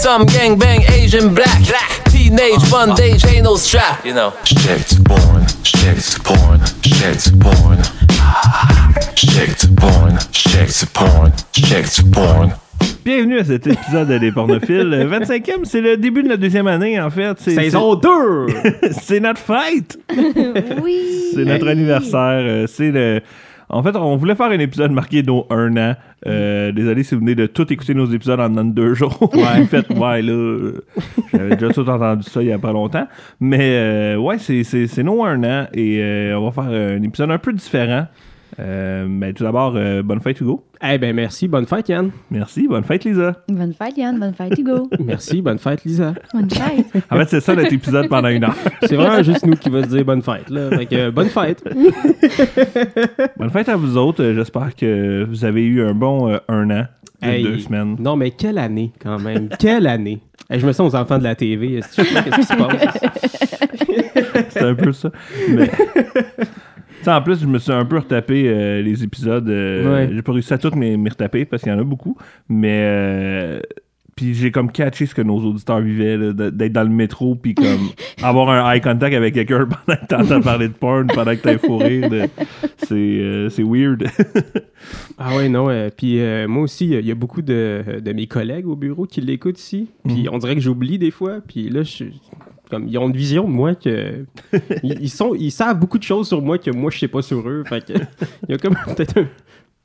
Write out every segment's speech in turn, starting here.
Some gang bang Asian black. Teenage bondage ain't no strap. You know. Shit porn, shit porn, shit porn. Shit porn, shit porn, shit porn. Bienvenue à cet épisode des pornophiles. Le 25e, c'est le début de la deuxième année, en fait. C'est- Saison 2! c'est- C'est notre fête! Oui. C'est notre anniversaire. euh, C'est le. En fait, on voulait faire un épisode marqué nos un an. Euh, désolé si vous venez de tout écouter nos épisodes en de deux jours. Ouais. fait, ouais, là. J'avais déjà tout entendu ça il y a pas longtemps. Mais, euh, ouais, c'est- c'est c'est nos un an. Et euh, on va faire un épisode un peu différent. Euh, mais tout d'abord, euh, bonne fête, Hugo. Eh ben merci, bonne fête Yann. Merci. Bonne fête, Lisa. Bonne fête, Yann. Bonne fête, Hugo. Merci, bonne fête Lisa. Bonne fête. En fait, c'est ça notre épisode pendant une heure. C'est vraiment juste nous qui va se dire bonne fête. Là. Fait que, euh, bonne fête. Bonne fête à vous autres. Euh, J'espère que vous avez eu un bon euh, un an, Hey, deux semaines. Non mais quelle année quand même. quelle année. Hey, je me sens aux enfants de la TV. Qu'est-ce qui se passe? C'est un peu ça. Mais. En plus, je me suis un peu retapé euh, les épisodes. euh, Ouais. J'ai pas réussi à tous m'y m'y retaper parce qu'il y en a beaucoup. Mais. euh, puis j'ai comme catché ce que nos auditeurs vivaient, d'être dans le métro, puis comme avoir un eye contact avec quelqu'un pendant que t'entends parler de porn, pendant que t'as fou rire. de- C'est c'est weird. Ah ouais, non. puis moi aussi, il y a beaucoup de, de mes collègues au bureau qui l'écoutent ici. Puis Mhm. on dirait que j'oublie des fois. Puis là, je suis- comme, ils ont une vision de moi que. ils, ils sont, ils savent beaucoup de choses sur moi que moi, je sais pas sur eux. Fait que, il y a comme peut-être un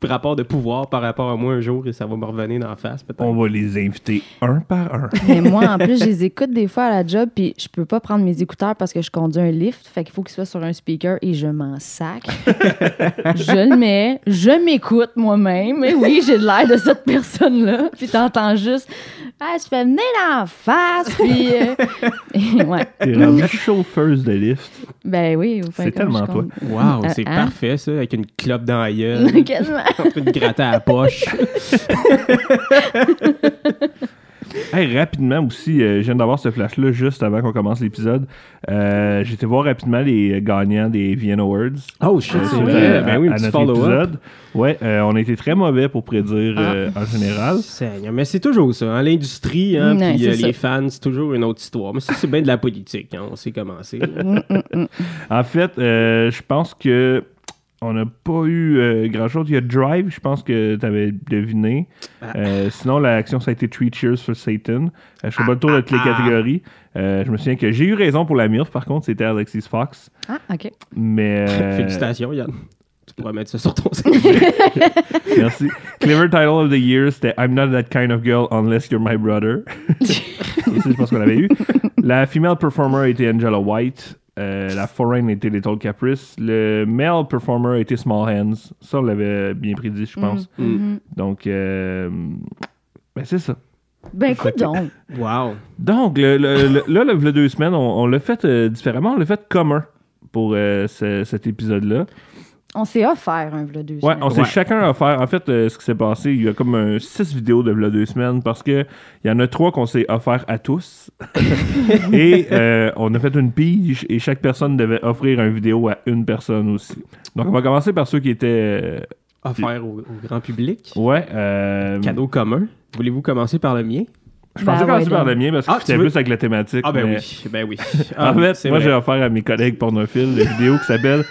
rapport de pouvoir par rapport à moi un jour et ça va me revenir dans la face, peut-être. On va les inviter un par un. Mais moi, en plus, je les écoute des fois à la job, puis je peux pas prendre mes écouteurs parce que je conduis un lift. Fait qu'il faut qu'ils soient sur un speaker et je m'en sac. je le mets, je m'écoute moi-même. Et oui, j'ai l'air de cette personne-là. Puis t'entends juste, ah, je fais venir dans la face. Puis, euh, ouais. T'es chauffeuse de lift. Ben oui, au fin C'est de tellement toi. compte. Wow, Euh, c'est hein? parfait ça, avec une clope dans la gueule, Quasiment. en train de gratter à la poche. Hey, rapidement aussi, euh, je viens d'avoir ce flash-là juste avant qu'on commence l'épisode. Euh, J'ai été voir rapidement les gagnants des VN Awards. Oh shit, euh, c'est vrai. à- ben oui, un à petit notre follow-up. épisode. Ouais, euh, on a été très mauvais pour prédire euh, en général. Seigneur, mais c'est toujours ça. hein, L'industrie, hein, Ouais, puis euh, les fans, c'est toujours une autre histoire. Mais ça, c'est bien de la politique. hein, on sait comment c'est. En fait, euh, je pense que on n'a pas eu euh, grand-chose. Il y a Drive, je pense que tu avais deviné. Ah. Euh, sinon, l'action, ça a été Three Cheers for Satan. Euh, je ne ferai pas le tour de toutes les ah, ah. catégories. Euh, je me souviens que j'ai eu raison pour la MILF, par contre, c'était Alexis Fox. Ah, OK. Mais. euh, Félicitations, Yann. Tu pourrais mettre ça sur ton. Merci. Clever title of the year, c'était I'm not that kind of girl unless you're my brother. Ça, je pense qu'on l'avait eu. La female performer a été Angela White. Euh, la foreign a été Little Caprice. Le male performer été Small Hands. Ça, on l'avait bien prédit, je pense. Mhm. Donc, euh, ben c'est ça. Ben, écoute donc. wow. Donc, le, le- le- là, le, le deux semaines, on, on l'a fait euh, différemment. On l'a fait commun pour euh, ce- cet épisode-là. On s'est offert un v'là deux Ouais, semaines. on s'est Ouais. chacun offert. En fait, euh, ce qui s'est passé, il y a comme un, six vidéos de v'là deux semaines parce que il y en a trois qu'on s'est offert à tous. et euh, on a fait une pige et chaque personne devait offrir une vidéo à une personne aussi. Donc, on va commencer par ceux qui étaient. euh, Offert au, au grand public. ouais. euh, Cadeau commun. Voulez-vous commencer par le mien? Je pensais Ben commencer ouais, par donc. le mien parce que Ah, c'était veux- plus avec la thématique. Ah ben mais- oui, ben oui. En Ah, fait, c'est moi, j'ai offert à mes collègues pornophiles une vidéo qui s'appelle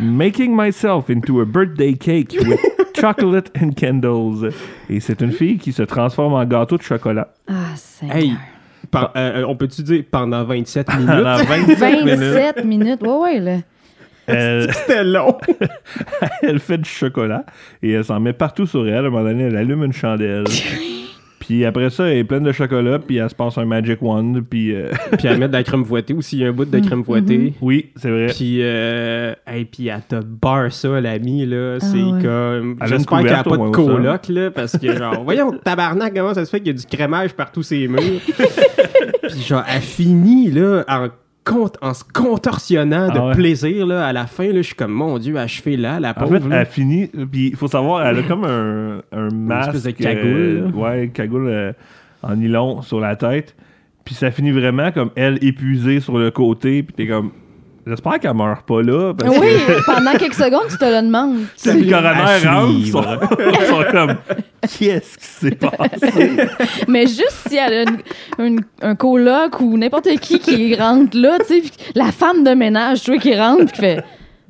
Making Myself into a Birthday Cake with Chocolate and Candles. Et c'est une fille qui se transforme en gâteau de chocolat. Ah, c'est. Hey, par- euh, on peut-tu dire pendant 27 minutes? Pendant 27 minutes, 27 minutes. Ouais, ouais, là. elle, C'était long? elle fait du chocolat et elle s'en met partout sur elle. À un moment donné, elle allume une chandelle. Puis après ça, elle est pleine de chocolat, puis elle se passe un Magic Wand, puis... euh, Puis à mettre de la crème fouettée aussi. Il y a un bout de crème fouettée. oui, c'est vrai. Puis, euh, hey, puis elle te barre ça, l'ami, là. C'est ouais. comme. Elle J'espère qu'elle n'a pas de coloc, là. Parce que, genre, voyons, tabarnak, comment ça se fait qu'il y a du crémage partout ces murs? puis, genre, elle finit, là, en, en se contorsionnant de Ah ouais. plaisir, là. À la fin, là, je suis comme, mon Dieu, achevée là, la En pauvre. fait, là. elle finit. Puis il faut savoir, elle a comme un, un masque. espèce de cagoule, euh, ouais, cagoule euh, en nylon sur la tête. Puis ça finit vraiment comme elle épuisée sur le côté. Puis t'es comme. J'espère qu'elle meurt pas là. Parce Oui, que pendant quelques secondes, tu te le demandes. si le coroner rentre, ils sont, comme Qu'est-ce qui s'est passé? Mais juste si elle a une- une- un coloc ou n'importe qui qui rentre là, tu sais, la femme de ménage, tu vois, qui rentre, puis qui fait.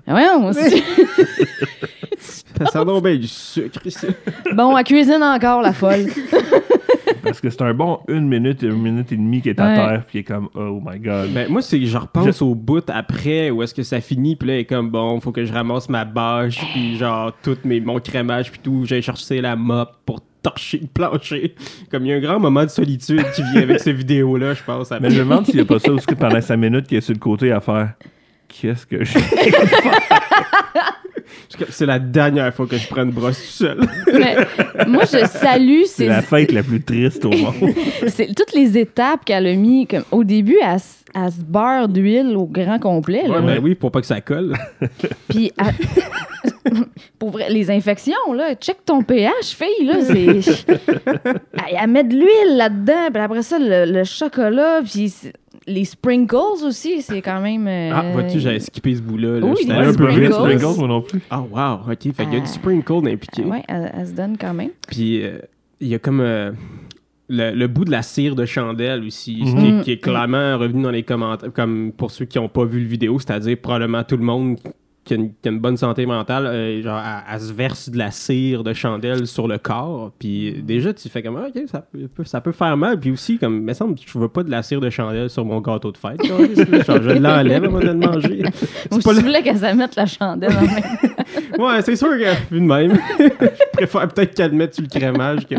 Ah Ouais, on Ça sent donc bien du sucre ici. bon, elle cuisine encore, la folle. Parce que c'est un bon une minute, une minute et demie qui est à Ouais. terre, puis il est comme Oh my god. Ben, moi, c'est que je repense au bout après où est-ce que ça finit, puis là, il est comme bon, faut que je ramasse ma bâche, puis genre, tout mes, mon crémage, puis tout, j'ai cherché la mop pour torcher le plancher. Comme il y a un grand moment de solitude qui vient avec ces vidéos-là, je pense. Mais je me demande s'il n'y a pas ça aussi que pendant sa minute qui est sur le côté à faire Qu'est-ce que je C'est la dernière fois que je prends une brosse tout seul. Mais moi, je salue C'est ces, la fête la plus triste au monde. c'est toutes les étapes qu'elle a mis. Comme, au début, elle, elle se beurre d'huile au grand complet. là. Ouais, ben oui, pour pas que ça colle. Puis, elle- pour vrai, les infections, là, check ton pH, fille, là, c'est... elle, elle met de l'huile là-dedans, puis après ça, le, le chocolat, puis c'est- les sprinkles aussi, c'est quand même... euh, Ah, vois-tu, j'avais skippé ce bout-là. là. Oui, J'étais un peu vite. sprinkles. Sprinkles, moi non plus. Ah, wow, ok. Fait qu'il y a du sprinkle impliqué. Ouais, elle, elle se donne quand même. Puis euh, il y a comme euh, le, le bout de la cire de chandelle aussi, ce Mhm. qui, est, qui est clairement revenu dans les commentaires, comme pour ceux qui n'ont pas vu le vidéo, c'est-à-dire probablement tout le monde qui a une, qui a une bonne santé mentale, euh, genre, elle, elle se verse de la cire de chandelle sur le corps. Puis déjà, tu fais comme, Ah, ok, ça peut, ça peut faire mal. Puis aussi, comme, me semble je veux pas de la cire de chandelle sur mon gâteau de fête. Genre, je l'enlève avant de le manger. Moi, pas je le- voulais qu'elle mette la chandelle en même. Ouais, c'est sûr que, vu de même, je préfère peut-être qu'elle le mette sur le crémage que.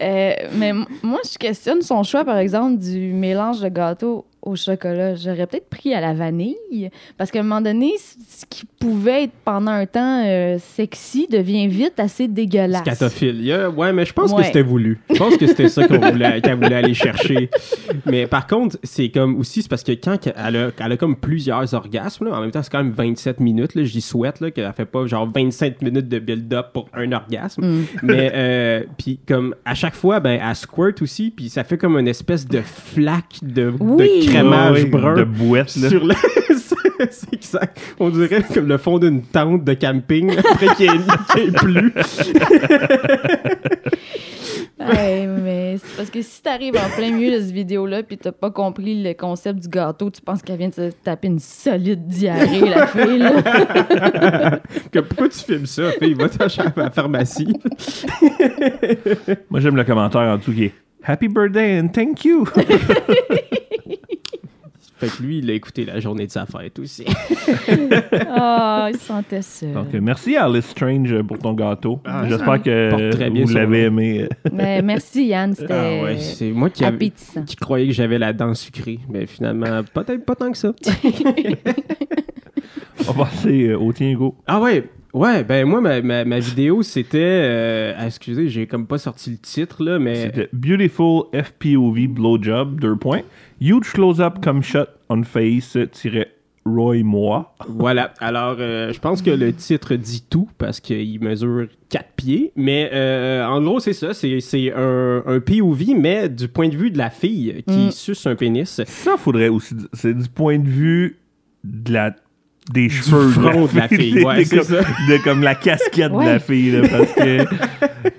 Euh, mais moi, je questionne son choix, par exemple, du mélange de gâteau au chocolat. J'aurais peut-être pris à la vanille, parce qu'à un moment donné, ce qui pouvait être pendant un temps euh, sexy devient vite assez dégueulasse. Scatophile. Ouais, mais je pense que c'était voulu. Je pense que c'était ça qu'on voulait, qu'elle voulait aller chercher. Mais par contre, c'est comme aussi, c'est parce que quand elle a, elle a comme plusieurs orgasmes, là, en même temps, c'est quand même 27 minutes, là, je dis souhaite, là, qu'elle fait pas genre 25 minutes de build-up pour un orgasme. Mm. Mais, euh, puis comme à chaque fois, ben, elle squirt aussi, puis ça fait comme une espèce de flaque de, Oui. de Brun De bouette, là. sur le. c'est- c'est exact. On dirait comme le fond d'une tente de camping après qu'il ait, qu'il y ait plu. Ouais, mais c'est parce que si t'arrives en plein milieu de cette vidéo-là puis t'as pas compris le concept du gâteau, tu penses qu'elle vient de se taper une solide diarrhée, la fille, là. Que pourquoi tu filmes ça, fille? Va t'acheter à la pharmacie. Moi, j'aime le commentaire en dessous qui est Happy birthday and thank you. Fait que lui, il a écouté la journée de sa fête aussi. Ah, il se sentait seul. Donc, euh, merci Alice Strange pour ton gâteau. Ah, J'espère ça que porte très bien vous son l'avez aimé. Mais merci, Yann, c'était Ah ouais, c'est moi qui, appétissant. qui croyais que j'avais la dent sucrée. Mais finalement, peut-être pas tant que ça. On va passer euh, au tien, go. Ah ouais, ouais, ben moi, ma, ma, ma vidéo, c'était... euh, ah, excusez, j'ai comme pas sorti le titre, là, mais... C'était Beautiful FPOV Blowjob, deux points. Huge close-up comme shot on face, tiré Roy Moi. Voilà. Alors, euh, je pense que le titre dit tout parce qu'il mesure 4 pieds. Mais euh, en gros, c'est ça. C'est c'est un, un POV, mais du point de vue de la fille qui Mm. suce un pénis. Ça, faudrait aussi. C'est du point de vue de la des Du cheveux front de la fille, ouais, de, comme, ça. de comme la casquette de la fille là, parce que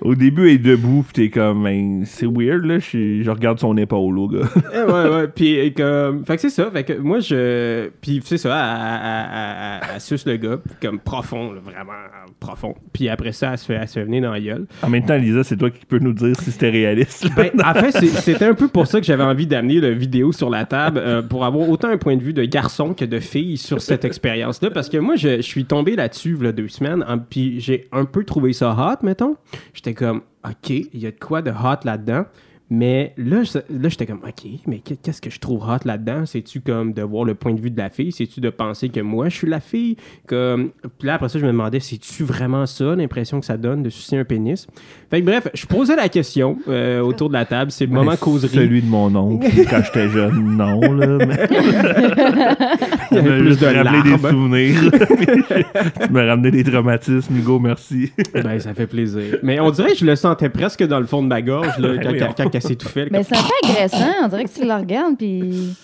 au début elle est debout pis t'es comme ben, c'est weird là je, je regarde son épaule au gars Eh ouais, ouais. Puis, comme. Fait que c'est ça. Fait que moi, je. Puis, c'est ça. Elle, elle- suce le gars, comme profond, là, vraiment profond. Puis après ça, elle se fait, elle se fait venir dans la gueule. en même temps Lisa c'est toi qui peux nous dire si c'était réaliste là. Ben, en fait, c'est- c'était un peu pour ça que j'avais envie d'amener la vidéo sur la table, euh, pour avoir autant un point de vue de garçon que de fille sur cette expérience-là. Parce que moi, je, je suis tombé là-dessus, a deux semaines, en- puis j'ai un peu trouvé ça hot, mettons. J'étais comme, OK, il y a de quoi de hot là-dedans. Mais là, je- là j'étais comme, OK, mais qu'est- qu'est-ce que je trouve hot là-dedans? C'est-tu comme de voir le point de vue de la fille? C'est-tu de penser que moi, je suis la fille? Comme... Puis là, après ça, je me demandais, c'est-tu vraiment ça, l'impression que ça donne de sucer un pénis? Fait que bref, je posais la question euh, autour de la table. C'est le moment Ben, causerie. celui de mon oncle quand j'étais jeune non là mais Il y avait plus de des souvenirs tu m'as ramené des traumatismes Hugo merci Ben, ça fait plaisir. Mais on dirait que je le sentais presque dans le fond de ma gorge là, quand, oui, quand, on- quand elle s'étouffait. Mais c'est un peu agressant. On dirait que tu le regardes, puis.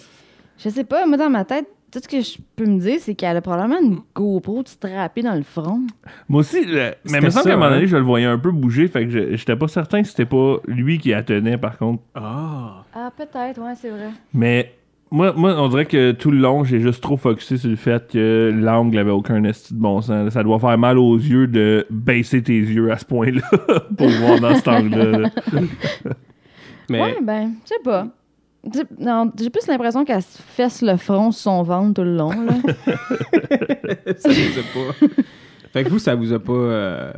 Je sais pas, moi, dans ma tête, tout ce que je peux me dire, c'est qu'elle a probablement une GoPro strappée dans le front. Moi aussi, le- mais il me semble qu'à un moment hein? donné, je le voyais un peu bouger, fait que je- j'étais pas certain que c'était pas lui qui la tenait, par contre. Ah. Ah, peut-être, ouais, c'est vrai. Mais moi, moi, on dirait que tout le long, j'ai juste trop focusé sur le fait que l'angle avait aucun esti de bon sens. Ça doit faire mal aux yeux de baisser tes yeux à ce point-là pour voir dans cet angle-là. là. Mais Ouais, ben, je sais pas. Non, J'ai plus l'impression qu'elle se fesse le front sur son ventre tout le long. Là. ça vous a pas. fait que vous, ça vous a pas. euh,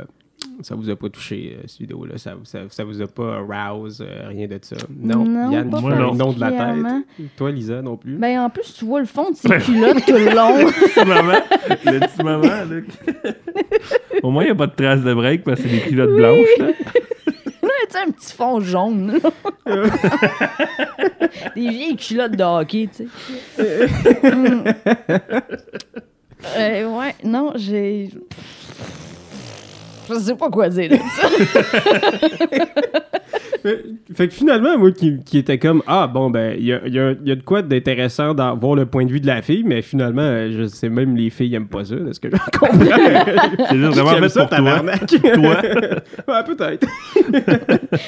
Ça vous a pas touché, euh, cette vidéo-là? Ça, ça, ça vous a pas arouse, euh, rien de ça? Non, Non, Yann, pas non. le nom de la tête. Toi, Lisa, non plus? Ben, en plus, tu vois le fond de ses culottes tout le long. Le petit moment, le petit moment, là. Au moins, il n'y a pas de traces de break parce que c'est des culottes blanches. là. Là, tu sais, un petit fond jaune. là. Des vieilles culottes de hockey, tu sais. Hum. Euh, ouais, non, j'ai. Je sais pas quoi dire de ça. Fait fait que finalement, moi qui, qui était comme Ah, bon, ben, il y a, il y a- il y a de quoi d'intéressant dans voir le point de vue de la fille, mais finalement, euh, je sais même les filles aiment pas ça, de ce que je comprends. C'est juste vraiment J'aime fait ça, pour toi. Toi. ouais, peut-être.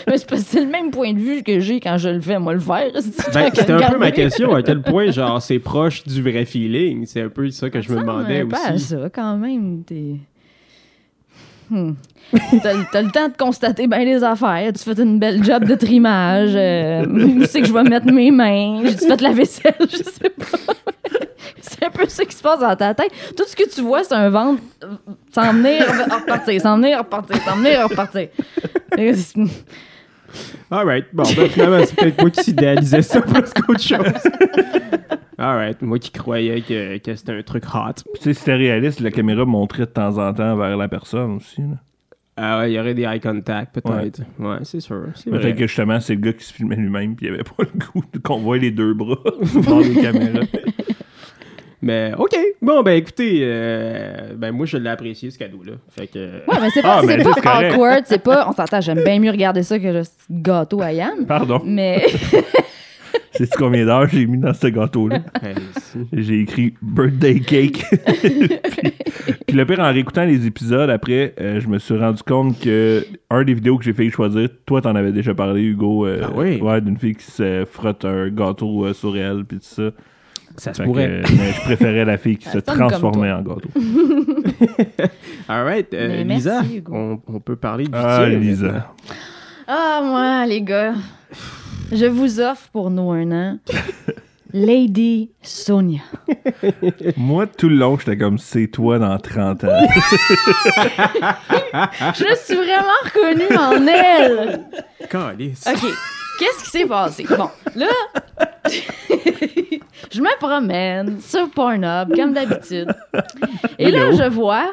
Mais c'est parce que c'est le même point de vue que j'ai quand je le fais, moi, le faire. Ben, c'était un peu ma question, à quel point, genre, c'est proche du vrai feeling? C'est un peu ça que je me demandais pas à aussi. ça, quand même. T'es. Hmm. T'as le temps de constater bien les affaires. Tu fais une belle job de trimage. Euh, où c'est que je vais mettre mes mains? J'ai-tu fait la vaisselle? Je sais pas. C'est un peu ça qui se passe dans ta tête. Tout ce que tu vois, c'est un ventre euh, s'en venir, repartir, s'en venir, repartir, s'en venir, repartir. C'est- Alright, bon, ben, finalement, c'est peut-être moi qui s'idéalisais ça plus qu'autre chose. Alright, moi qui croyais que, que c'était un truc hot. Puis, tu sais, si c'était réaliste, la caméra montrait de temps en temps vers la personne aussi. là. Ah ouais, il y aurait des eye contact, peut-être. Ouais, c'est sûr. C'est vrai. Peut-être que justement, c'est le gars qui se filmait lui-même, puis il avait pas le goût de- qu'on voit les deux bras dans les caméras. Mais OK. Bon, ben écoutez, euh, ben moi, je l'ai apprécié, ce cadeau-là. Fait que... Ouais, mais c'est pas, Ah, c'est mais pas c'est awkward, c'est pas. On s'entend, j'aime bien mieux regarder ça que le gâteau à Yann. Pardon. Mais. Sais-tu combien d'heures j'ai mis dans ce gâteau-là? Si. J'ai écrit birthday cake. puis, puis le pire, en réécoutant les épisodes, après, euh, je me suis rendu compte que un des vidéos que j'ai failli choisir, toi, t'en avais déjà parlé, Hugo. euh, Ah oui? Ouais, d'une fille qui se frotte un gâteau euh, sur elle, puis tout ça. Ça se que, pourrait. euh, mais je préférais la fille qui se transformait en gâteau. Alright, euh, Mais merci, Lisa, Hugo. on, on peut parler du Ah, tir, Lisa. Ah, moi, les gars, je vous offre pour nous un an Lady Sonia. Moi, tout le long, j'étais comme c'est toi dans 30 ans. Je me suis vraiment reconnue en elle. Calice. OK. Qu'est-ce qui s'est passé? Bon, là, je me promène sur Pornhub, comme d'habitude. Et là, je vois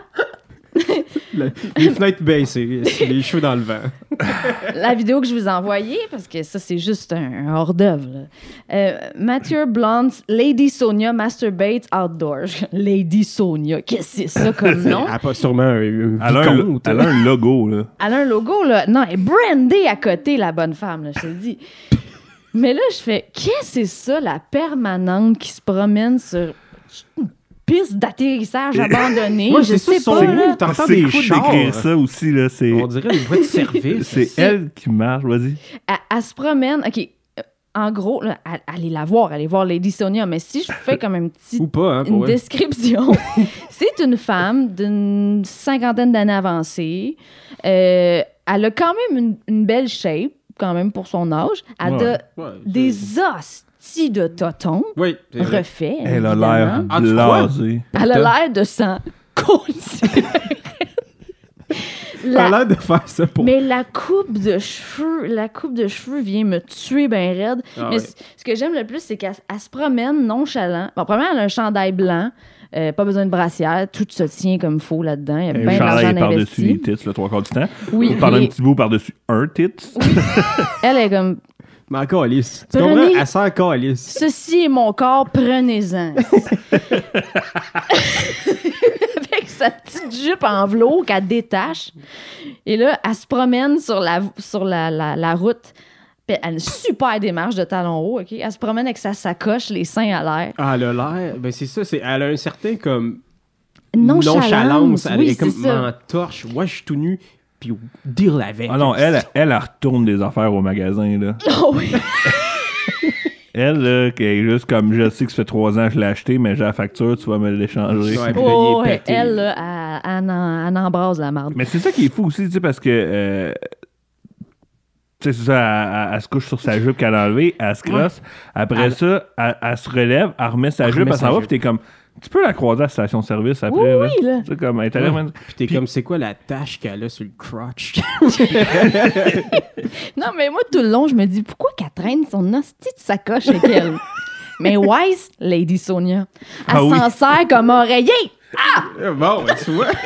Le- les fenêtres baissées, les cheveux dans le vent. la vidéo que je vous ai envoyée, parce que ça, c'est juste un, un hors-d'œuvre. Euh, Mathieu Blunt's Lady Sonia Masturbates Outdoors. Lady Sonia, qu'est-ce que c'est ça comme nom? Elle a pas sûrement un, un Elle a, un, vicomte. elle a un logo, là. Elle a un logo, là. Non, elle est brandée à côté, la bonne femme, là, je te le dis. Mais là, je fais, qu'est-ce que c'est ça, la permanente qui se promène sur une piste d'atterrissage abandonnée? Moi, je sais son pas, nom. là. T'entends C'est des chars. d'écrire ça aussi, là. C'est, On dirait une voie de service. c'est elle qui marche, vas-y. Elle, elle se promène, OK, euh, en gros, là, elle- allez la voir, allez voir Lady Sonia, mais si je fais comme un petit Ou pas, hein, une description. c'est une femme d'une cinquantaine d'années avancée. Euh, elle a quand même une, une belle shape, quand même pour son âge. Elle Ouais. a Ouais, des c'est- hosties de totons Oui, c'est vrai. refaits. Elle a évidemment. l'air Ah, tu crois? blasée. Elle a l'air de s'en a La- l'air de faire ça pour... mais la coupe de cheveux, la coupe de cheveux vient me tuer bien raide. Ah Mais ouais. c- ce que j'aime le plus, c'est qu'elle elle se promène nonchalant. Bon, premièrement, elle a un chandail blanc, euh, pas besoin de brassière, tout se tient comme faux là-dedans. Il y a Un bien l'argent par-dessus les investi. tits, le trois quarts du temps. Oui, On parle un et petit bout par-dessus un tit. elle est comme Mais encore Alice. Tu comprends? Elle sent encore Alice. Ceci est mon corps, prenez-en. Avec sa petite jupe en velours qu'elle détache. Et là, elle se promène sur la, sur la, la, la route Puis elle a une super démarche de talons hauts, OK? Elle se promène avec sa sacoche, les seins à l'air. Ah, elle a l'air. Ben, c'est ça. c'est- Elle a un certain comme. Nonchalance. Elle oui, est comme c'est ça. en torche. Ouais, je suis tout nu. Puis deal avec. Ah non, elle, elle, elle retourne des affaires au magasin, là. Oh oui. Elle, là, qui est juste comme, je sais que ça fait trois ans que je l'ai acheté, mais j'ai la facture, tu vas me l'échanger. Ouais, Oh, ouais. Elle, là, elle, elle embrase la marde. Mais c'est ça qui est fou aussi, tu sais, parce que. euh, tu sais, c'est ça, elle, elle- elle se couche sur sa jupe qu'elle a enlevée, elle se crosse. Après Elle- ça, elle, elle se relève, elle remet sa Elle jupe, remet elle s'en va, puis t'es comme. Tu peux la croiser à la station-service après. Oui, là. oui, là. Tu sais, comme, elle est allée- Puis t'es Puis- comme, c'est quoi la tâche qu'elle a sur le crotch? Non, mais moi, tout le long, je me dis, pourquoi qu'elle traîne son hostie de sacoche avec elle? mais Wise, Lady Sonia, elle Ah oui. s'en sert comme oreiller. bon, ben, tu vois.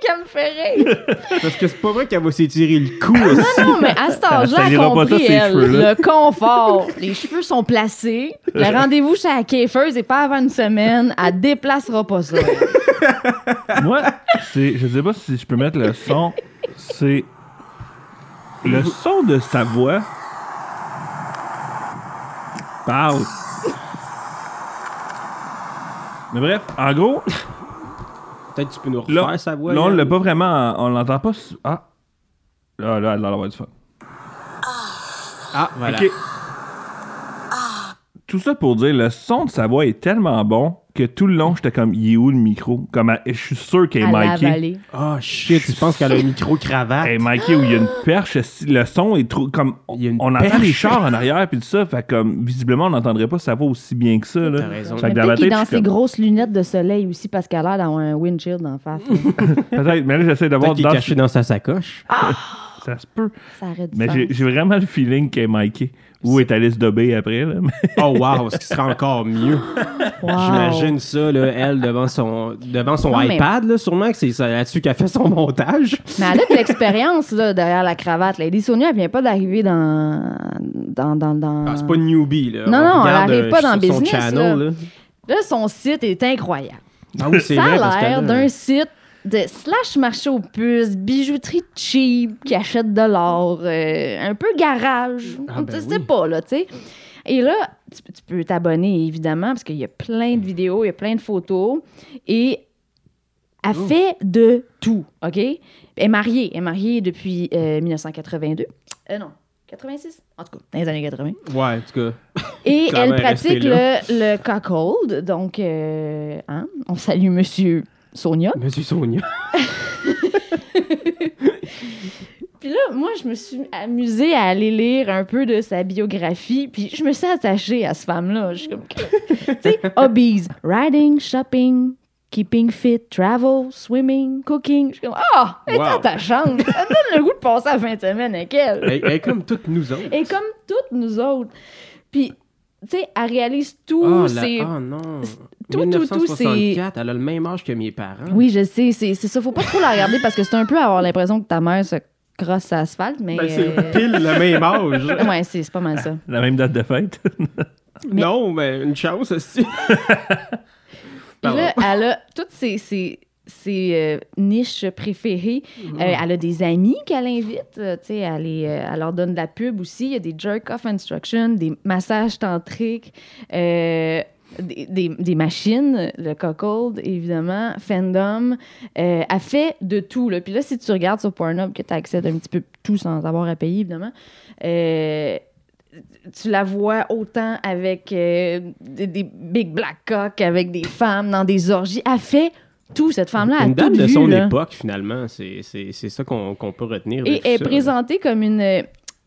Qu'elle me fait rire. Parce que c'est pas vrai qu'elle va s'étirer le cou aussi. Non, mais à cet âge-là, Ça elle a pas compris, ça, ses elle, le confort. Les cheveux sont placés. Le rendez-vous chez la coiffeuse n'est pas avant une semaine. Elle déplacera pas ça. Moi, c'est. Je sais pas si je peux mettre le son. C'est. Le son de sa voix. Parle. Mais bref, en gros, Peut-être tu peux nous refaire là, sa voix. là, on l'a pas vraiment. On l'entend pas. su- Ah. Là, là, elle a l'air d'avoir du fun. Ah, voilà. Ok. Tout ça pour dire, le son de sa voix est tellement bon que tout le long, j'étais comme, il est où le micro? Comme, je suis sûr qu'elle est Elle l'a micée. avalé. Oh shit, tu penses qu'elle a un micro-cravate? Elle est micée où il y a une perche. si Le son est trop. Comme, Il y a une on entend les chars en arrière puis tout ça. Fait comme, visiblement, on n'entendrait pas sa voix aussi bien que ça. Là. T'as raison. Fait que Mais dans Peut-être qu'il est tête, dans ses comme, grosses lunettes de soleil aussi parce qu'elle a l'air d'avoir un windshield en face. Peut-être, mais là, j'essaie de Peut-être dans caché dans sa sacoche. Ça se peut. Ça arrête Mais j'ai vraiment le feeling qu'elle est micée. Où est Alice Dobé après, là? Oh wow, ce qui serait encore mieux. J'imagine ça, là, elle, devant son, devant son Non, mais- iPad, là, sûrement que c'est là-dessus qu'elle fait son montage. Mais elle a de l'expérience là, derrière la cravate. Lady Sonia, elle vient pas d'arriver dans. dans, dans, dans... Ah, c'est pas une newbie, là. Non, On non, elle regarde, arrive euh, pas dans le business, channel, là. là. Là, son site est incroyable. Ah oui, c'est Ça vrai, a parce l'air d'un site de slash marché aux puces, bijouterie cheap qui achète de l'or, euh, un peu garage. Ah, ben tu sais oui. pas, là, tu sais. Et là, tu, tu peux t'abonner, évidemment, parce qu'il y a plein de vidéos, il y a plein de photos. Et elle Oh. fait de tout, OK? Elle est mariée. Elle est mariée depuis euh, 1982. Euh, non, 86? En tout cas, dans les années 80. Ouais, en tout cas. Et elle pratique le, le cockhold. Donc, euh, hein, on salue Monsieur Sonia. Monsieur Sonia. Puis là, moi, je me suis amusée à aller lire un peu de sa biographie. Puis je me suis attachée à cette femme-là. Je suis comme... tu sais, hobbies. Riding, shopping, keeping fit, travel, swimming, cooking. Je suis comme, ah, elle est Wow. attachante. Ça me donne le goût de passer la fin de semaine avec elle. Elle, elle est comme toutes nous autres. Et comme toutes nous autres. Puis, tu sais, elle réalise tout. Ah, la- c'est... ah non. tout, tout, tout, c'est- 1964, elle a le même âge que mes parents. Oui, je sais, c'est c'est ça. Faut pas trop la regarder parce que c'est un peu avoir l'impression que ta mère se crosse à l'asphalte, mais. Ben, c'est euh, pile le même âge. Ouais, c'est c'est pas mal ça. La même date de fête. Mais- Non, mais une chance aussi. Puis là, elle a toutes ses, ses, ses, euh, niches préférées. Euh, elle a des amis qu'elle invite. euh, elle, les, euh, elle leur donne de la pub aussi. Il y a des jerk-off instructions, des massages tantriques, des, des- des machines, le cuckold, évidemment, fandom. Elle fait de tout. Là. Puis là, si tu regardes sur Pornhub, que tu accèdes un petit peu tout sans avoir à payer, évidemment, tu la vois autant avec des, des big black cock, avec des femmes dans des orgies. Elle fait tout, cette femme-là. Elle Une a dame de vu, son là. époque, finalement. C'est c'est- c'est ça qu'on qu'on peut retenir. Et est ça, présentée comme une euh,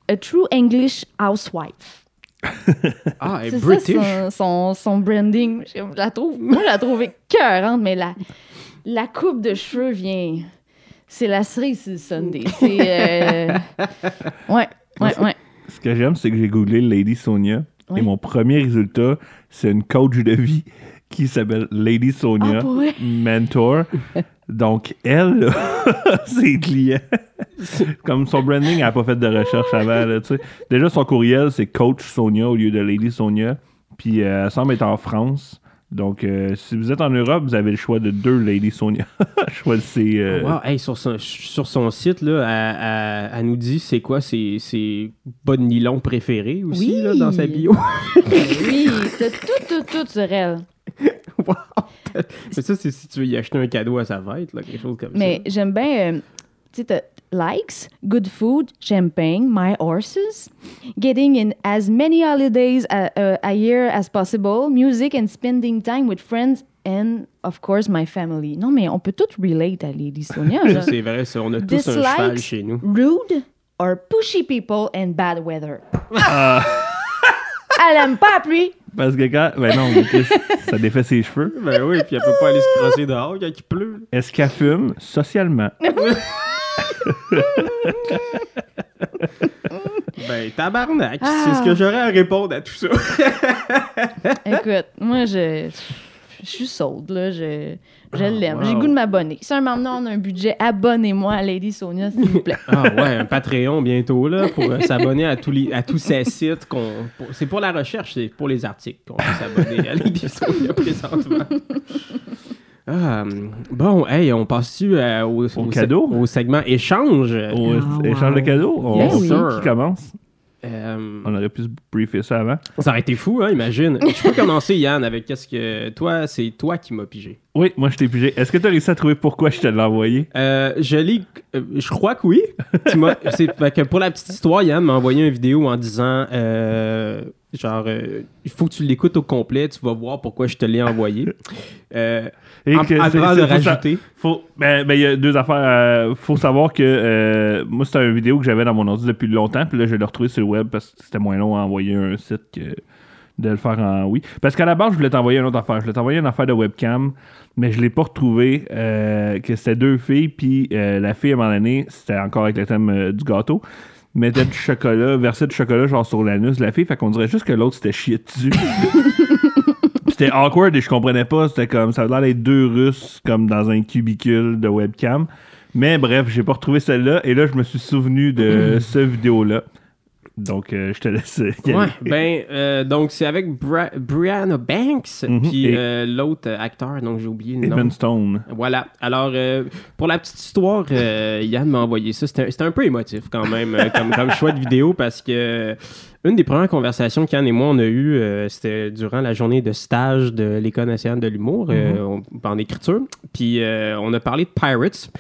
a true English housewife. Ah, elle est British. ça son, son, son branding. Je la trouve, moi, je la trouve écœurante, mais la, la coupe de cheveux vient... C'est la cerise sur le Sunday. C'est... euh, Ouais, ouais, ouais. Ce que j'aime, c'est que j'ai googlé Lady Sonia. Oui. Et mon premier résultat, c'est une coach de vie qui s'appelle Lady Sonia Ah? Mentor. Donc, elle, ses clients, comme son branding, elle n'a pas fait de recherche avant. là, tu sais. Déjà, son courriel, c'est Coach Sonia au lieu de Lady Sonia. Puis, euh, elle semble être en France. Donc, euh, si vous êtes en Europe, vous avez le choix de deux Lady Sonia. Choisissez. euh, Wow, hey, sur, son, sur son site, là, elle, elle- elle nous dit c'est quoi ses, ses bas de nylon préférés aussi Oui. là, dans sa bio. oui, c'est tout, tout, tout sur elle. Wow. Mais ça, c'est si tu veux y acheter un cadeau à sa fête, là, quelque chose comme Mais j'aime bien, euh, tu sais, likes, good food, champagne, my horses, getting in as many holidays a, a- a year as possible, music and spending time with friends and, of course, my family. Non, mais on peut tout relate à Lady Sonia. ça. C'est vrai, ça, on a tous un cheval Dislikes, chez nous. rude or pushy people and bad weather. Elle aime pas la pluie. Parce que quand. Ben non, mais ça défait ses cheveux. Ben oui, puis elle peut pas aller se crosser dehors quand il pleut. Est-ce qu'elle fume socialement? Ben, tabarnak, Ah. c'est ce que j'aurais à répondre à tout ça. Écoute, moi, je, je suis sold, là. Je, je l'aime. wow. J'ai le goût de m'abonner. Si un moment on a un budget, abonnez-moi à Lady Sonia, s'il vous plaît. Ah ouais, un Patreon bientôt là pour euh, s'abonner à tous les à tous ces sites qu'on pour- c'est pour la recherche, c'est pour les articles qu'on peut s'abonner à l'édition présentement. Ah, bon, hey, on passe-tu euh, au, Au au cadeau? au segment échange? Au Ah, échange wow. de cadeaux? On, Yes, oui. Qui commence? Euh, On aurait pu se briefer ça avant. ça aurait été fou, hein, imagine. Je peux commencer, Yann, avec qu'est-ce que toi, c'est toi qui m'as pigé. Oui, moi je t'ai pigé. Est-ce que tu as réussi à trouver pourquoi je te l'ai envoyé? Euh, je l'ai. euh, je crois que oui. Tu fait que pour la petite histoire, Yann m'a envoyé une vidéo en disant euh, genre, il faut que tu l'écoutes au complet, tu vas voir pourquoi je te l'ai envoyé. Et en- que de rajouter. Faut, ben, ben, il y a deux affaires. euh, faut savoir que euh, moi, c'était une vidéo que j'avais dans mon ordi depuis longtemps, puis là, je l'ai retrouvée sur le web parce que c'était moins long à envoyer un site que de le faire en oui. Parce qu'à la base, je voulais t'envoyer une autre affaire. Je voulais t'envoyer une affaire de webcam, mais je l'ai pas retrouvé. euh, que c'était deux filles, puis euh, la fille, à un moment donné, c'était encore avec le thème du gâteau, mettait du chocolat, versait du chocolat genre sur l'anus de la fille, fait qu'on dirait juste que l'autre s'était chié dessus. C'était awkward et je comprenais pas. C'était comme ça a l'air d'être deux Russes comme dans un cubicule de webcam. Mais bref, j'ai pas retrouvé celle-là et là je me suis souvenu de ce vidéo-là. Donc euh, je te laisse. Ouais, ben, euh, donc c'est avec Bra- Brianna Banks, Mhm. puis Et- euh, l'autre acteur, donc j'ai oublié le nom. Evan Stone. Voilà. Alors, pour la petite histoire, Yann m'a envoyé ça. C'était un peu émotif quand même comme, comme choix de vidéo parce que une des premières conversations qu'Yann et moi on a eues, euh, c'était durant la journée de stage de l'École nationale de l'humour euh, on- en écriture. Puis euh, on a parlé de Pirates,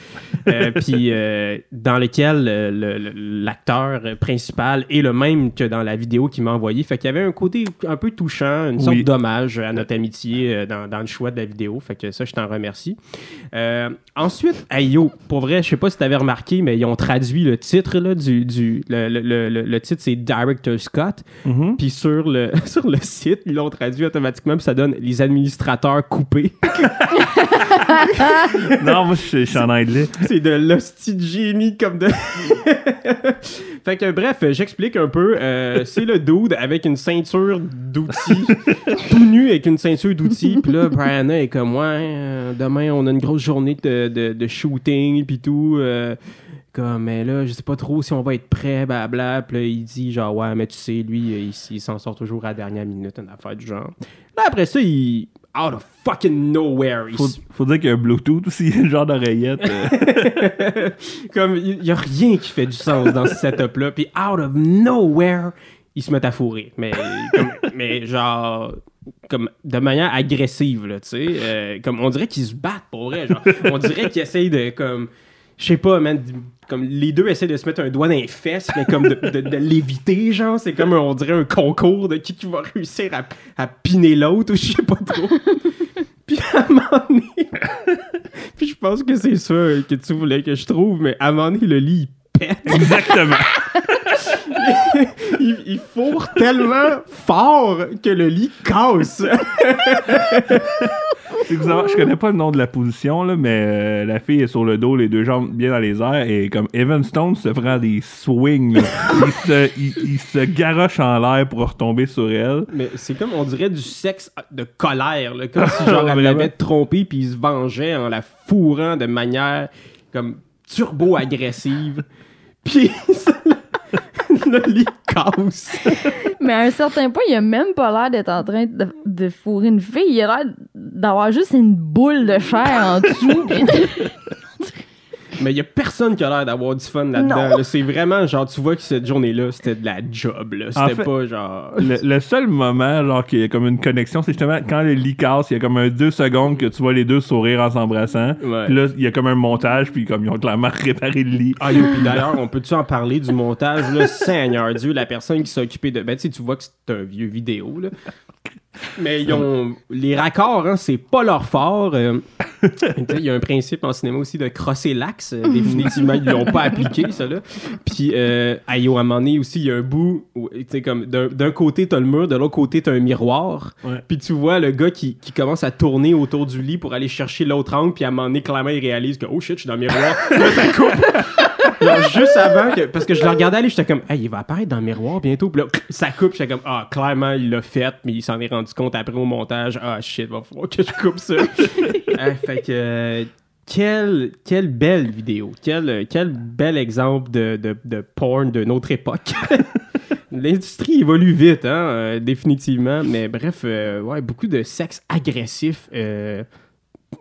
puis dans lequel le- le- l'acteur principal est le même que dans la vidéo qu'il m'a envoyé. Fait qu'il y avait un côté un peu touchant, une sorte Oui. d'hommage à notre amitié dans, dans le choix de la vidéo. Fait que ça, je t'en remercie. Ensuite, hey, yo, pour vrai, je sais pas si t'avais remarqué, mais ils ont traduit le titre là, du, du le, le- le- le- titre c'est Director Scott. Mhm. Puis sur le sur le site, ils l'ont traduit automatiquement, puis ça donne les administrateurs coupés. non, moi je je suis en anglais. c'est de l'hostie de génie comme de. fait que bref, j'explique un peu. Euh, c'est le dude avec une ceinture d'outils, tout nu avec une ceinture d'outils. Puis là, Brianna est comme ouais, euh, demain on a une grosse journée de, de, de shooting puis tout. euh, comme, mais là, je sais pas trop si on va être prêt, blabla. Puis là, il dit, genre, ouais, mais tu sais, lui, il, il s'en sort toujours à la dernière minute, une affaire du genre. Là, après ça, il. Out of fucking nowhere, il Faut, faut dire qu'il y a un Bluetooth aussi, le genre d'oreillette. euh. comme il y a rien qui fait du sens dans ce setup là puis out of nowhere ils se mettent à fourrer mais comme- mais genre comme de manière agressive là tu sais euh, comme on dirait qu'ils se battent pour vrai genre on dirait qu'ils essayent de comme je sais pas man comme les deux essaient de se mettre un doigt dans les fesses mais comme de, de- de l'éviter genre c'est comme un- on dirait un concours de qui, qui va réussir à, à piner l'autre ou je sais pas trop. Puis à un moment donné puis je pense que c'est ça que tu voulais que je trouve, mais à un moment donné, le lit, il pète. Exactement. il, il fourre tellement fort que le lit casse. C'est je connais pas le nom de la position, là, mais euh, la fille est sur le dos, les deux jambes bien dans les airs, et comme Evan Stone se prend des swings, là. il, se, il, il se garoche en l'air pour retomber sur elle. mais c'est comme, on dirait du sexe de colère, là, comme si genre elle l'avait trompé puis il se vengeait en la fourrant de manière comme turbo-agressive. Puis le lit casse. Mais à un certain point, il a même pas l'air d'être en train de, de fourrer une fille. Il a l'air d'avoir juste une boule de chair en dessous. Mais il y a personne qui a l'air d'avoir du fun là-dedans. Là. C'est vraiment, genre, tu vois que cette journée-là, c'était de la job, là. C'était En fait- pas, genre... Le, le seul moment, genre, qu'il y a comme une connexion, c'est justement quand le lit casse, il y a comme un deux secondes que tu vois les deux sourire en s'embrassant. Ouais. Puis là, il y a comme un montage, puis comme ils ont clairement réparé le lit. Ah, yo, puis d'ailleurs, on peut-tu en parler du montage, là? Seigneur Dieu, la personne qui s'est occupée de... Ben, tu sais, tu vois que c'est un vieux vidéo, là. Mais ils ont... Les raccords, hein, c'est pas leur fort. euh. Il y a un principe en cinéma aussi de crosser l'axe. Euh, Définitivement, ils l'ont pas appliqué, ça, là. Puis, euh, yo, à un moment donné aussi, il y a un bout où, tu sais, comme, d'un côté, t'as le mur, de l'autre côté, t'as un miroir. Ouais. Puis tu vois le gars qui, qui commence à tourner autour du lit pour aller chercher l'autre angle, puis à un moment donné, clairement, il réalise que, oh shit, je suis dans le miroir. Là, ça coupe. Genre, juste avant, que, parce que je le regardais aller, j'étais comme, hey, il va apparaître dans le miroir bientôt. Puis là, ça coupe, j'étais comme, ah, clairement, il l'a fait, mais il s'en est rendu compte après au montage. Ah, shit, va falloir que je coupe ça. Fait que, quelle, quelle belle vidéo. Quel, quel bel exemple de, de, de porn d'une autre époque. L'industrie évolue vite, hein, euh, définitivement. Mais bref, euh, ouais, beaucoup de sexe agressif. euh,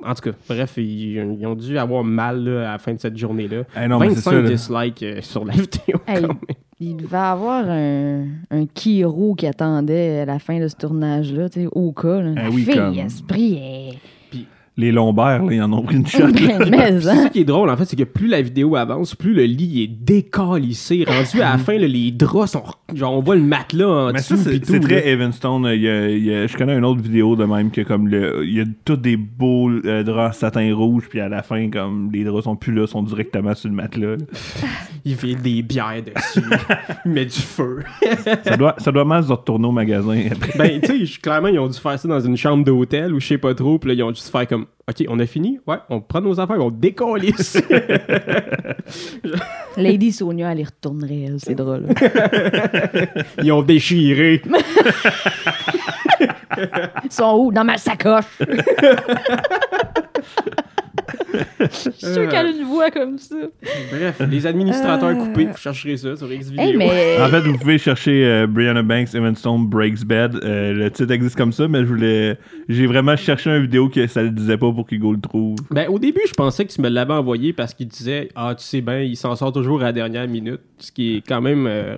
en tout cas, bref, ils, ils ont dû avoir mal là, à la fin de cette journée-là. C'est 25 ça, là. dislikes euh, sur la vidéo. Hey, quand même. Il devait avoir un, un Kiro qui attendait à la fin de ce tournage-là, tu sais, au cas. Là. Ah La oui, fille, comme- esprit, est... Les lombaires, là, ils en ont pris une shot. Ben, hein. ça qui est drôle, en fait, c'est que plus la vidéo avance, plus le lit est décalissé. Rendu à la fin, là, les draps sont. Genre, on voit le matelas en Mais ça, dessous. c'est très. Evanstone. Il y a- il y a- je connais une autre vidéo de même que comme le, il y a tous des beaux euh, draps satin rouge, puis à la fin, comme les draps sont plus là, sont directement sur le matelas. là. Il fait des bières dessus. il met du feu. ça, doit, ça doit mal se retourner au magasin après. ben, tu sais, clairement, ils ont dû faire ça dans une chambre d'hôtel ou je sais pas trop. Puis là, ils ont juste faire comme, OK, on a fini? Ouais, on prend nos affaires, on décalisse. Lady Sonia, elle y retournerait, elle, c'est drôle. ils ont déchiré. Ils sont où? Dans ma sacoche! Je suis sûre qu'elle a une voix comme ça. Bref, les administrateurs Euh. coupés, vous chercherez ça sur X vidéo. Hey, mais. En fait, vous pouvez chercher euh, Brianna Banks, Evanstone Breaks Bed. Euh, le titre existe comme ça, mais je voulais. J'ai vraiment cherché une vidéo que ça le disait pas pour qu'Hugo le trouve. Ben, au début, je pensais que tu me l'avais envoyé parce qu'il disait Ah, tu sais bien, il s'en sort toujours à la dernière minute. Ce qui est quand même. euh,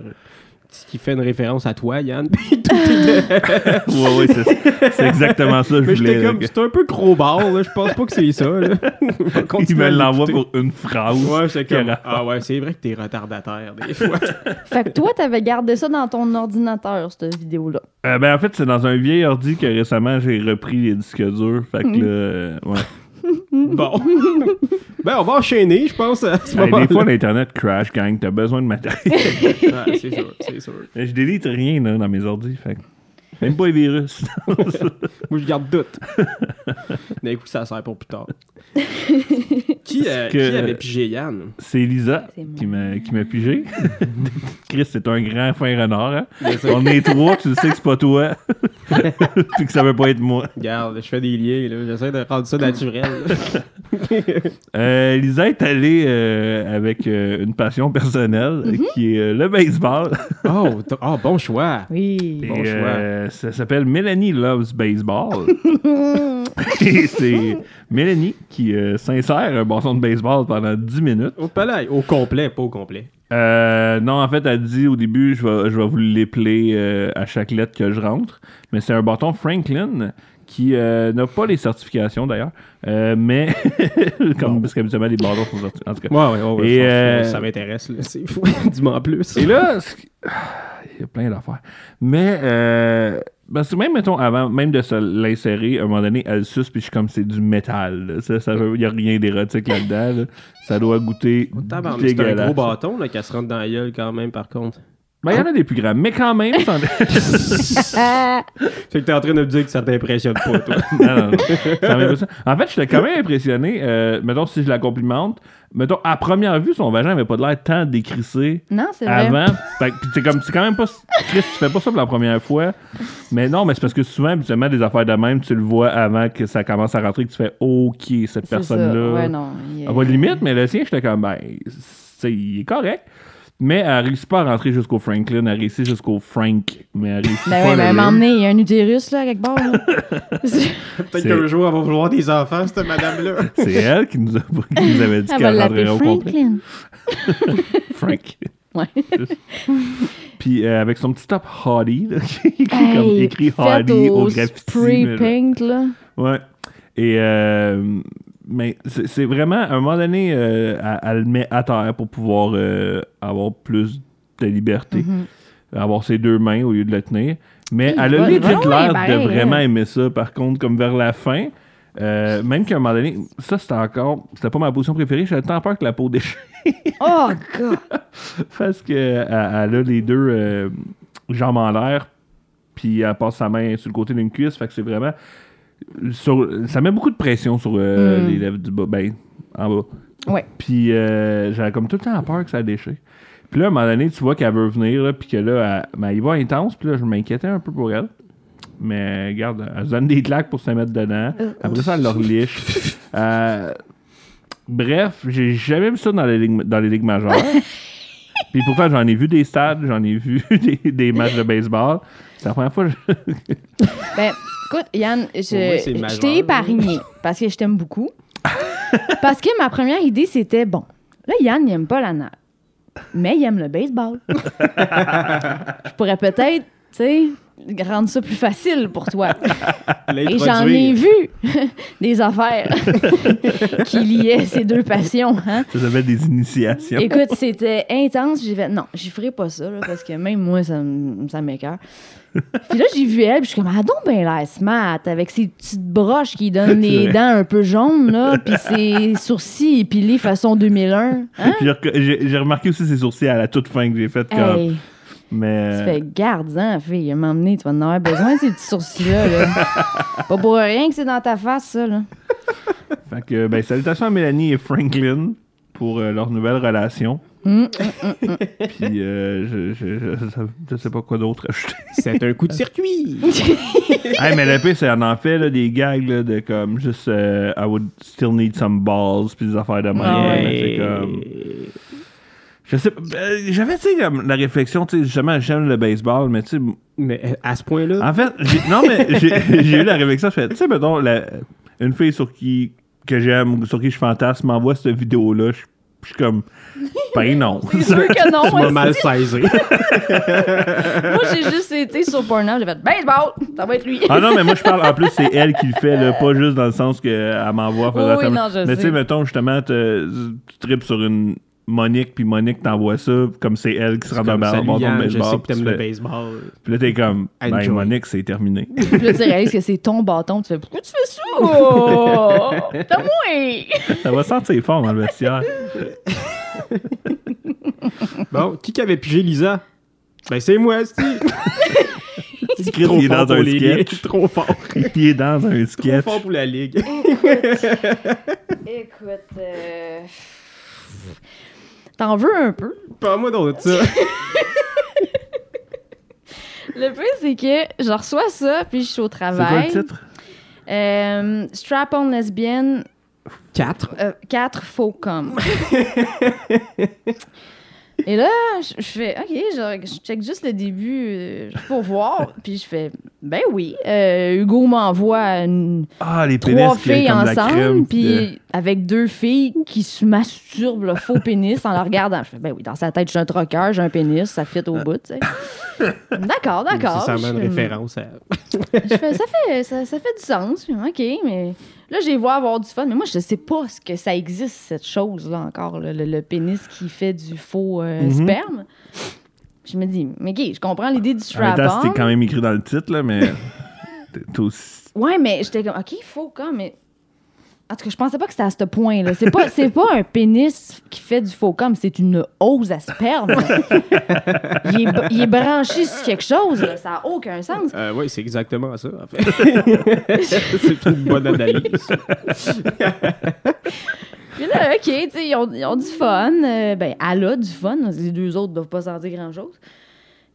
ce qui fait une référence à toi, Yann. Puis tout est- ouais, ouais, c'est c'est exactement ça. Je Mais voulais. j'étais comme, c'est un peu gros barre, là. Je pense pas que c'est ça, là. Il me l'envoie pour une phrase. Ouais, j'étais comme, ah ouais, c'est vrai que t'es retardataire, des fois. Fait que toi, t'avais gardé ça dans ton ordinateur, cette vidéo-là. Euh, ben, en fait, c'est dans un vieil ordi que récemment j'ai repris les disques durs. Fait que là. euh, ouais. bon. ben, on va enchaîner, je pense, à ce Hey, moment-là. des fois, l'Internet crash, gang. T'as besoin de matériel. Ouais, c'est sûr, c'est sûr. je délite rien là, dans mes ordis. Fait que- Même pas les virus. Moi, je garde doute. D'un coup, ça sert pour plus tard. qui, euh, que- qui avait pigé Yann? C'est Lisa qui m'a qui m'a pigé. Chris, c'est un grand fin renard. Hein? On est trois, tu sais que c'est pas toi. Puis que ça veut pas être moi. Regarde, je fais des liens, là. J'essaie de rendre ça naturel. Euh, Lisa est allée euh, avec euh, une passion personnelle qui est euh, le baseball. oh, t- oh, bon choix. Oui. Et, Bon choix. Ça s'appelle Mélanie Loves Baseball. Et c'est Mélanie qui euh, s'insère un bâton de baseball pendant 10 minutes. Au palais, au complet, pas au complet. Euh, non, en fait, elle dit au début, je vais, je vais vous l'épeler euh, à chaque lettre que je rentre. Mais c'est un bâton Franklin qui euh, n'a pas les certifications d'ailleurs. Euh, mais, comme parce qu'habituellement, les bâtons sont certifiés. En tout cas. Ouais, ouais, ouais. Et, euh, Ça m'intéresse. C'est fou. Dis-moi en plus. Et là, il y a plein d'affaires. Mais, euh, parce que même, mettons, avant même de se l'insérer, à un moment donné, elle suce, puis je suis comme, c'est du métal. là. Ça, ça il n'y a rien d'érotique là-dedans. là. Ça doit goûter Tabarnak, C'est un gros bâton là, qu'elle se rentre dans la gueule quand même, par contre. Ben, il y en a des plus grands, mais quand même, C'est que t'es en train de me dire que ça t'impressionne pas, toi. Non, non, non. Ça m'impressionne. En fait, j'étais quand même impressionné. euh, mettons, si je la complimente, mettons, à première vue, son vagin avait pas de l'air tant décrissé non, c'est vrai. avant. Fait que, puis c'est comme, c'est quand même pas. Chris, tu fais pas ça pour la première fois. Mais non, mais c'est parce que souvent, habituellement, des affaires de même, tu le vois avant que ça commence à rentrer, que tu fais, OK, cette C'est ça. personne-là. Ouais, non. il pas de limite, mais le sien, j'étais comme, ben, c'est- il est correct. Mais elle réussit pas à rentrer jusqu'au Franklin, elle réussit jusqu'au Frank. Mais elle réussit Ben pas oui, mais à moment donné, il y a un utérus, là, quelque part. Peut-être qu'un jour, elle va vouloir des enfants, cette madame-là. C'est elle qui nous, a, qui nous avait dit qu'elle rentrerait au complet. Franklin. Frank. Ouais. Puis euh, avec son petit top là, qui est écrit, comme, Hottie au au graffiti. spray mais- paint, là. Ouais. Et euh, mais c'est vraiment, à un moment donné, euh, elle, elle le met à terre pour pouvoir euh, avoir plus de liberté. Mm-hmm. Avoir ses deux mains au lieu de le tenir. Mais Il elle a legit l'air de pareil, vraiment là. aimer ça. Par contre, comme vers la fin, euh, même qu'à un moment donné, ça c'était encore, c'était pas ma position préférée. J'avais tant peur que la peau déchire. Oh, God! Parce que elle, elle a les deux euh, jambes en l'air, puis elle passe sa main sur le côté d'une cuisse. Fait que c'est vraiment. Sur- ça met beaucoup de pression sur euh, Mm. les lèvres du bas, ben, en bas. Ouais. Puis euh, j'avais comme tout le temps peur que ça déchire. Puis là, à un moment donné, tu vois qu'elle veut venir, là, puis que là, elle, ben, il va intense, puis là, je m'inquiétais un peu pour elle. Mais regarde, elle se donne des claques pour se mettre dedans. Après ça, elle leur liche. Euh, bref, j'ai jamais vu ça dans les ligues, dans les ligues majeures. Puis pourtant, j'en ai vu des stades, j'en ai vu des, des matchs de baseball. C'est la première fois que je... Ben, écoute, Yann, je, t'ai épargné parce que je t'aime beaucoup. parce que ma première idée, c'était bon. Là, Yann, il aime pas la nage. Mais il aime le baseball. je pourrais peut-être, tu sais, rendre ça plus facile pour toi. Et j'en ai vu des affaires qui liaient ces deux passions. Hein? ça s'appelle des initiations. Écoute, c'était intense. J'ai fait, non, j'y ferai pas ça, là, parce que même moi, ça, ça m'écoeure. Puis là, j'ai vu elle, puis je suis comme, ah, donc ben l'air smart, avec ses petites broches qui donnent les dents un peu jaunes, là, puis ses sourcils épilés façon 2001. Hein? J'ai remarqué aussi ses sourcils à la toute fin que j'ai fait comme. Hey, Mais. tu fais garde-en, fille, à donné, tu vas en avoir besoin de ces petits sourcils-là. là. pas pour rien que c'est dans ta face, ça, là. Fait que, ben, salutations à Mélanie et Franklin pour euh, leur nouvelle relation. Hum, Puis, euh, je, je, je, je sais pas quoi d'autre ajouter. C'est un coup de circuit. hey, mais le pire, c'est en fait là, des gags là, de comme juste euh, I would still need some balls, puis des affaires de mais c'est comme. Je sais pas. euh, J'avais, tu sais, comme la réflexion, tu sais, justement, j'aime le baseball, mais tu sais, Mais euh, à ce point-là, En fait, j'ai- non, mais j'ai eu la réflexion. Je fais, tu sais, mettons, la- une fille sur qui que j'aime ou sur qui je fantasme m'envoie cette vidéo-là. Je je suis comme, ben non. C'est sûr que non. tu m'as mal saisi. Moi, j'ai juste été sur Pornhub, j'ai fait baseball, ça va être lui. ah non, mais moi, je parle, en plus, c'est elle qui le fait, là, pas juste dans le sens qu'elle m'envoie. Oui, non, je mais tu sais. mettons, justement, te- tu tripes sur une Monique, puis Monique t'envoie ça, comme c'est elle qui se rend dans le bord de je baseball. sais que puis t'aimes tu le fais- baseball. Puis là, t'es comme, ben. Monique, c'est terminé. Puis là, tu réalises que c'est ton bâton. Tu fais Pourquoi tu fais ça? Oh, T'as moins! ça va sentir fort dans le vestiaire. Bon, qui qui avait pigé Lisa? Ben, c'est moi, c'est Il est dans un sketch. Trop fort. Il est dans un Trop fort pour la ligue. Écoute, euh... t'en veux un peu? Parle-moi donc de ça. Le plus, c'est que je reçois ça, puis je suis au C'est quoi travail. le titre? Euh, Strap-on lesbienne, 4. 4 faux comme. Et là, je, je fais, OK, je, je check juste le début euh, pour voir. Puis je fais, ben oui, euh, Hugo m'envoie une- Ah, les trois filles comme ensemble, crème, puis de- avec deux filles qui se masturbent le faux pénis en la regardant. Je fais, ben oui, dans sa tête, suis un troqueur, j'ai un pénis, ça fit au bout, tu sais. D'accord, d'accord. C'est ça, une Je- référence à. je fais, ça fait, ça, ça fait du sens. Je fais, OK, mais là, j'ai vois avoir du fun. Mais moi, je sais pas ce que ça existe, cette chose-là encore, le, le- le pénis qui fait du faux euh, Mhm. sperme. Je me dis, mais OK, je comprends l'idée du strap-on. c'était quand même écrit dans le titre, là, mais. aussi- Ouais, mais j'étais comme, OK, faux comme, mais. En tout cas, je pensais pas que c'était à ce point-là. C'est pas, c'est pas un pénis qui fait du faux comme, c'est une hausse à sperme. il, est, il est branché sur quelque chose, là. ça a aucun sens. Euh, oui, c'est exactement ça, en fait. c'est une bonne analyse. Puis là, OK, ils ont, ils ont du fun. Euh, ben, elle a du fun. Les deux autres doivent pas sentir grand-chose.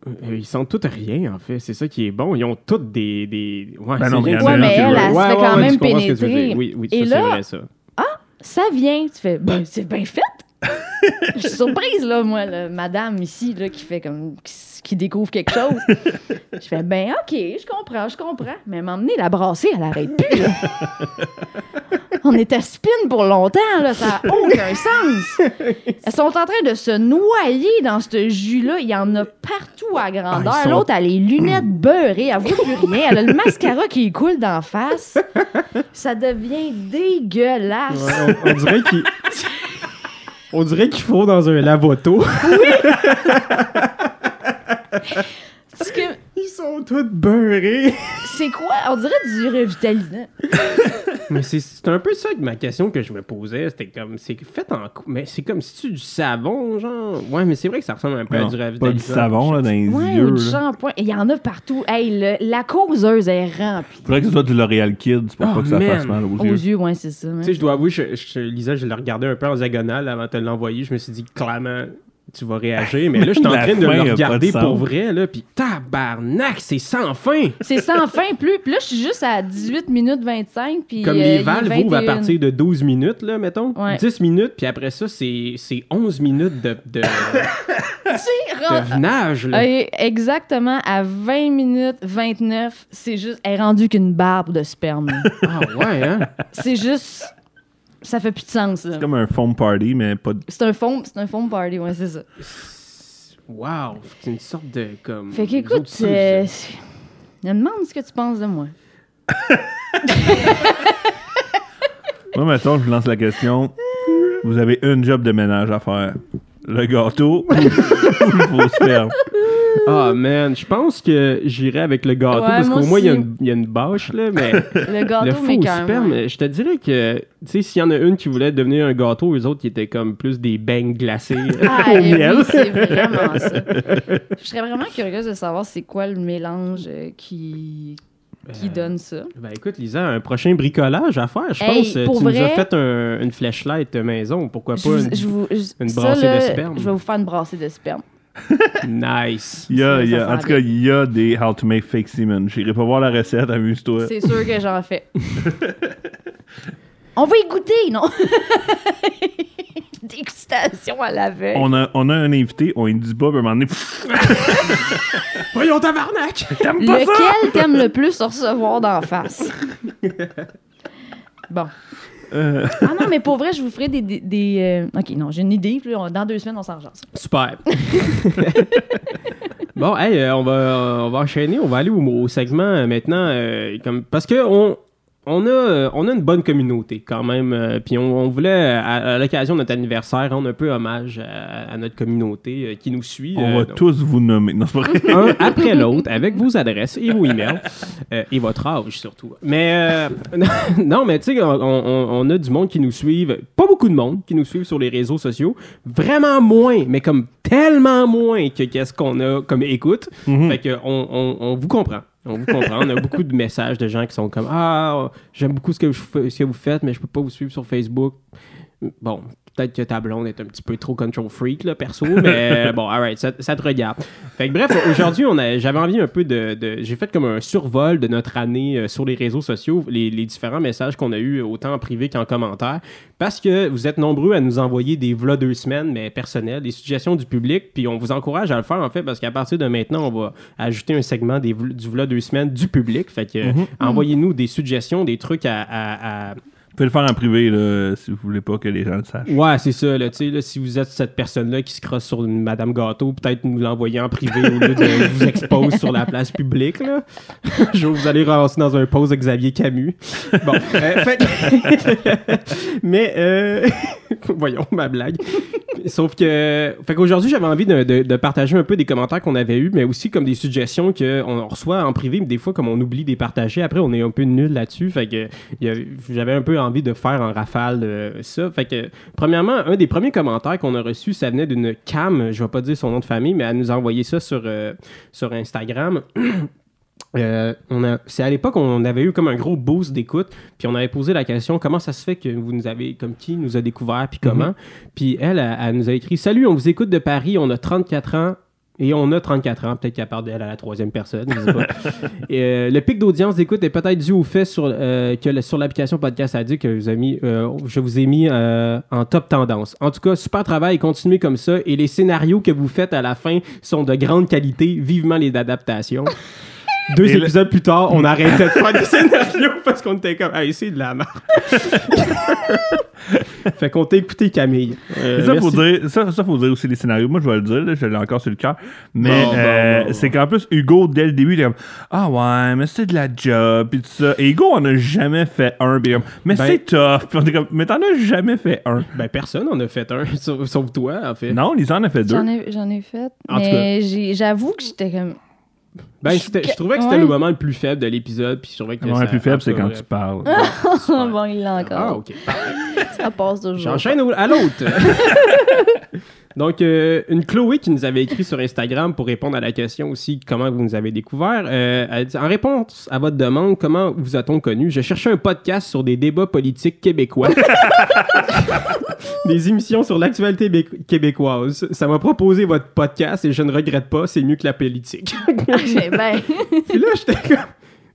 Euh, Ils sentent tous rien, en fait. C'est ça qui est bon. Ils ont toutes des. des... Ouais, Ben non, mais Ouais, mais elle, veut- elle se Ouais, fait ouais, quand ouais, même pénétrer. Oui, oui, Et ça, là- c'est vrai, ça. Ça vient, tu fais, ben, c'est bien fait. Je suis surprise, là, moi, là, madame ici, là, qui fait comme. qui, qui découvre quelque chose. Je fais, ben, OK, je comprends, je comprends. Mais m'emmener la brasser, elle arrête plus, là. On était spin pour longtemps, là, ça n'a aucun sens. Elles sont en train de se noyer dans ce jus-là. Il y en a partout à grandeur. Ah, sont- L'autre, a les lunettes beurrées, elle voit plus rien. Elle a le mascara qui coule d'en face. Ça devient dégueulasse. Ouais, on, on dirait qu'il. On dirait qu'il faut dans un lavoto. Parce que Ils sont tous beurrés. C'est quoi? On dirait du revitalisant. Mais c'est- c'est un peu ça que ma question que je me posais. C'était comme, c'est fait en. Mais c'est comme si tu du savon, genre? Ouais, mais c'est vrai que ça ressemble un peu Non, à du pas ravitaillant. du savon là, dans les Ouais, yeux. ou du shampoing. Il y en a partout. Hey, le- la causeuse est remplie. Faudrait que ce soit du L'Oréal Kids pour Oh, pas que ça man. fasse mal aux Aux yeux. yeux, ouais, c'est ça. ouais. Tu sais, je dois avouer, je, je, Lisa, je l'ai regardé un peu en diagonale avant de l'envoyer. Je me suis dit, clairement, tu vas réagir. Mais là, je suis en train de le regarder pour vrai, là. Puis tabarnak, c'est sans fin. C'est sans fin plus. Puis là, je suis juste à 18 minutes 25. Puis, Comme euh, les valves ouvrent à 21. partir de 12 minutes, là, mettons. Ouais. 10 minutes, puis après ça, c'est c'est 11 minutes de, de, Tu sais, de venage, là. Euh, exactement à 20 minutes 29, c'est juste. Elle est rendue qu'une barbe de sperme. Ah ouais, hein? c'est juste. Ça fait plus de sens, là. C'est comme un foam party, mais pas de. C'est un foam, c'est un foam party, ouais, c'est ça. Wow, c'est une sorte de comme. Fait nous qu'écoute, autres, ça, euh, je me demande ce que tu penses de moi. Moi, mettons, je vous lance la question. Vous avez une job de ménage à faire. Le gâteau ou le faux sperme? Ah man, je pense que j'irais avec le gâteau Ouais, parce qu'au moins il y, y a une bâche là, mais Le le gâteau, faux mais quand même. sperme, ouais. je te dirais que tu sais s'il y en a une qui voulait devenir un gâteau, les autres qui étaient comme plus des beignes glacés Ah, au eh miel. oui, c'est vraiment ça. Je serais vraiment curieuse de savoir c'est quoi le mélange euh, qui, qui Euh, donne ça. Ben écoute, Lisa, un prochain bricolage à faire, je Hey, pense. euh, pour tu nous as vrai- fait un- une flashlight maison, pourquoi pas une- je vous- je- une ça, brassée là, de sperme? Je vais vous faire une brassée de sperme. Nice. Il y a, Ça, il y a- ça en tout cas, il y a des How to Make Fake Semen. J'irai pas voir la recette, amuse-toi. C'est sûr que j'en fais. On va y goûter, non? Dégustation à la veille. On a, on a un invité, on ne dit pas, puis à un moment donné, Voyons tabarnak! t'aimes pas ça? Lequel t'aimes le plus recevoir d'en face? Bon. Euh, Ah non, mais pour vrai, je vous ferai des... des, des, euh, OK, non, j'ai une idée. puis Dans deux semaines, on s'en. Super. bon, hey, euh, on, va, on va enchaîner. On va aller au, au segment euh, maintenant. euh, comme, parce que on, on, a, euh, on a une bonne communauté quand même. euh, Puis on, on voulait, à, à l'occasion de notre anniversaire, rendre un peu hommage à, à notre communauté euh, qui nous suit. on euh, va donc, tous vous nommer. Non, pas vrai. un après l'autre avec vos adresses et vos emails et votre âge surtout. Mais non, mais tu sais, on, on- on a du monde qui nous suivent, pas beaucoup de monde qui nous suivent sur les réseaux sociaux, vraiment moins, mais comme tellement moins que qu'est-ce qu'on a comme écoute. Fait que on, on- on vous comprend. On vous comprend. On a beaucoup de messages de gens qui sont comme Ah, j'aime beaucoup ce que, vous faites, mais je peux pas vous suivre sur Facebook. Bon, peut-être que ta blonde est un petit peu trop control freak, là, perso, mais bon, alright, ça, ça te regarde. Fait que bref, aujourd'hui, j'avais envie un peu de, de- j'ai fait comme un survol de notre année euh, sur les réseaux sociaux, les, les différents messages qu'on a eus, autant en privé qu'en commentaire, parce que vous êtes nombreux à nous envoyer des vlogs deux semaines, mais personnels, des suggestions du public, puis on vous encourage à le faire, en fait, parce qu'à partir de maintenant, on va ajouter un segment des, du vlog deux semaines du public, fait que envoyez-nous des suggestions, des trucs à- à- à Vous pouvez le faire en privé, là, si vous voulez pas que les gens le sachent. Ouais, c'est ça. Là, là, si vous êtes cette personne-là qui se crosse sur une Madame Gâteau, peut-être nous l'envoyer en privé au lieu de vous exposer sur la place publique. Là. Je vous aller ramasser dans un pause Xavier Camus. Bon, euh, fait Mais, euh, voyons, ma blague. Sauf que, fait qu'aujourd'hui, j'avais envie de, de- partager un peu des commentaires qu'on avait eus, mais aussi comme des suggestions qu'on reçoit en privé, mais des fois, comme on oublie de les partager, après, on est un peu nul là-dessus. Fait que j'avais un peu envie de faire en rafale euh, ça. Fait que, premièrement, un des premiers commentaires qu'on a reçu, ça venait d'une Cam, je vais pas dire son nom de famille, mais elle nous a envoyé ça sur, euh, sur Instagram. Euh, on a, c'est à l'époque on avait eu comme un gros boost d'écoute, puis on avait posé la question comment ça se fait que vous nous avez comme qui nous a découvert puis comment? Puis elle, elle, elle nous a écrit salut, on vous écoute de Paris, on a 34 ans. Et on a 34 ans, peut-être qu'elle parle d'elle à la troisième personne, je sais pas. Et, euh, le pic d'audience d'écoute est peut-être dû au fait sur, euh, que le- sur l'application Podcast Addict que vous avez mis, je vous ai mis en top tendance. En tout cas, super travail, continuez comme ça. Et les scénarios que vous faites à la fin sont de grande qualité, vivement les adaptations. Deux Et le- épisodes plus tard, on arrêtait de faire des scénarios parce qu'on était comme, hey, c'est de la merde. fait qu'on t'a écouté, Camille. Euh, ça, faut dire, ça, ça, faut dire aussi les scénarios. Moi, je vais le dire, là, je l'ai encore sur le cœur. Mais Bon, euh, bon, bon. c'est qu'en plus, Hugo, dès le début, il est comme Ah ouais, mais c'est de la job, puis tout ça. Et Hugo en a jamais fait un, puis comme, mais Ben- c'est tough. Puis on est comme, mais t'en as jamais fait un. Ben, personne en a fait un, sauf, sauf toi, en fait. Non, Lisa en a fait deux. J'en ai, fait. En mais j'avoue que j'étais comme. Ben, je trouvais que c'était Ouais. le moment le plus faible de l'épisode, puis je trouvais que Le moment le plus faible, c'est quand tu parles. bon, il l'a encore. Ah, ok. Ça passe toujours. J'enchaîne à l'autre. Donc, euh, une Chloé qui nous avait écrit sur Instagram pour répondre à la question aussi comment vous nous avez découvert. euh, elle dit, en réponse à votre demande, comment vous a-t-on connu? Je cherchais un podcast sur des débats politiques québécois. des émissions sur l'actualité bé- québécoise. Ça m'a proposé votre podcast et je ne regrette pas, c'est mieux que la politique. J'ai ben. Puis là, j'étais comme.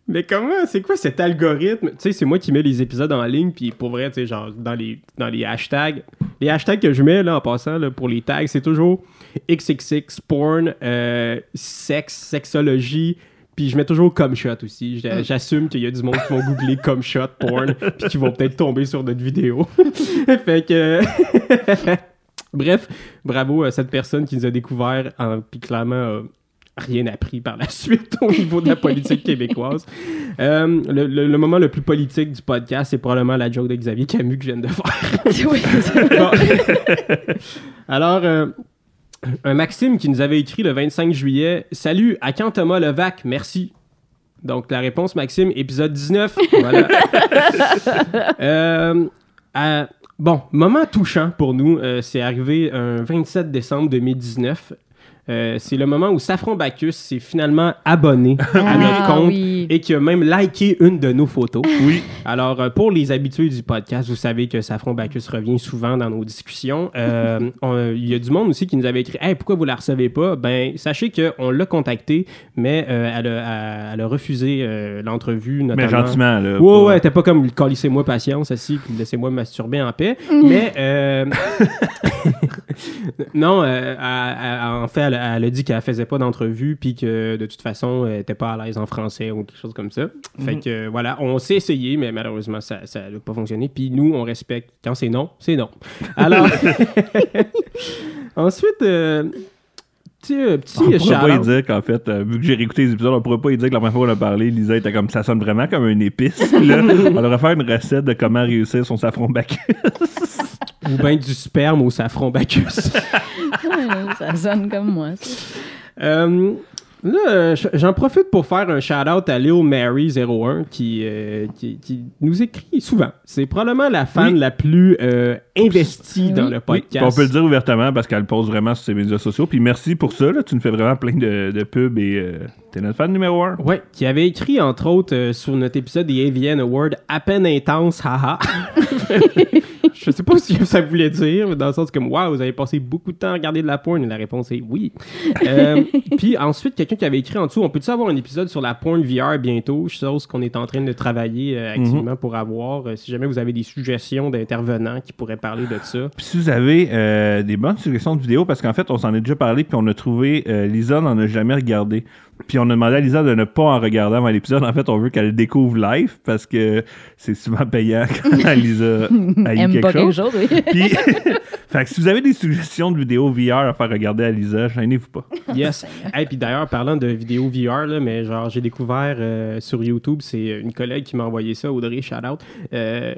Mais comment, c'est quoi cet algorithme? Tu sais, c'est moi qui mets les épisodes en ligne, puis pour vrai, tu sais, genre, dans les, dans les hashtags, les hashtags que je mets, là, en passant, là, pour les tags, c'est toujours XXX, porn, euh, sexe, sexologie, puis je mets toujours comme shot aussi. J'a- J'assume qu'il y a du monde qui vont googler comme shot, porn, puis qui vont peut-être tomber sur notre vidéo. fait que. Bref, bravo à cette personne qui nous a découvert, en- puis clairement a rien appris par la suite au niveau de la politique québécoise. Euh, le, le- le moment le plus politique du podcast, c'est probablement la joke de Xavier Camus que je viens de faire. Bon. Alors, euh, un Maxime qui nous avait écrit le 25 juillet Salut, à quand Thomas Levac? Merci. Donc, la réponse, Maxime, épisode 19. Voilà. Euh, à- bon, moment touchant pour nous, c'est arrivé un 27 décembre 2019. Euh, c'est le moment où Safron Bacchus s'est finalement abonné à notre Ah, compte oui. et qui a même liké une de nos photos. Oui. Alors, euh, pour les habitués du podcast, vous savez que Safron Bacchus revient souvent dans nos discussions. Euh, Il y a du monde aussi qui nous avait écrit Hey, pourquoi vous la recevez pas Ben, sachez qu'on l'a contactée, mais elle, a, elle a refusé l'entrevue, notamment. Mais gentiment, là. Ouais, ouais, t'es pas comme calissez-moi patience, assis, laissez-moi me masturber en paix. Mais, euh, non, en fait, elle, elle a dit qu'elle faisait pas d'entrevue, puis que de toute façon, elle était pas à l'aise en français ou quelque chose comme ça. Fait que euh, voilà, on s'est essayé, mais malheureusement, ça n'a pas fonctionné. Puis nous, on respecte. Quand c'est non, c'est non. Alors, ensuite, euh, petit, euh, petit On pourrait pas y dire qu'en fait, euh, vu que j'ai réécouté les épisodes, on pourrait pas y dire que la première fois qu'on a parlé, Lisa était comme ça sonne vraiment comme une épice. Là, on aurait fait une recette de comment réussir son safron bac. Ou bien du sperme au safron Bacchus. Ça sonne comme moi. Euh, là, euh, j'en profite pour faire un shout-out à Lil Mary01 qui, euh, qui, qui nous écrit souvent. C'est probablement la fan Oui. la plus euh, investie Oui. dans le Oui, podcast. on peut le dire ouvertement parce qu'elle pose vraiment sur ses médias sociaux. Puis merci pour ça. Là, tu nous fais vraiment plein de, de pubs et euh, t'es notre fan numéro un. Ouais, qui avait écrit entre autres sur notre épisode des AVN Awards à peine intense, haha. Je sais pas si ça voulait dire, mais dans le sens comme waouh, vous avez passé beaucoup de temps à regarder de la porn et la réponse est oui. Puis ensuite, quelqu'un qui avait écrit en dessous, on peut-tu avoir un épisode sur la porn VR bientôt, chose qu'on est en train de travailler euh, activement pour avoir. Euh, si jamais vous avez des suggestions d'intervenants qui pourraient parler de ça? Puis si vous avez euh, des bonnes suggestions de vidéos, parce qu'en fait, on s'en est déjà parlé, puis on a trouvé, Lisa n'en a jamais regardé. Puis on a demandé à Lisa de ne pas en regarder avant l'épisode. En fait, on veut qu'elle le découvre live, parce que c'est souvent payant quand Lisa haït Aime pas quelque quelque chose. oui. Puis, fait que si vous avez des suggestions de vidéos VR à faire regarder à Lisa, gênez-vous pas. Yes. Et puis d'ailleurs, parlant de vidéos VR, là, mais genre, j'ai découvert euh, sur YouTube, c'est une collègue qui m'a envoyé ça, Audrey, shout out. euh,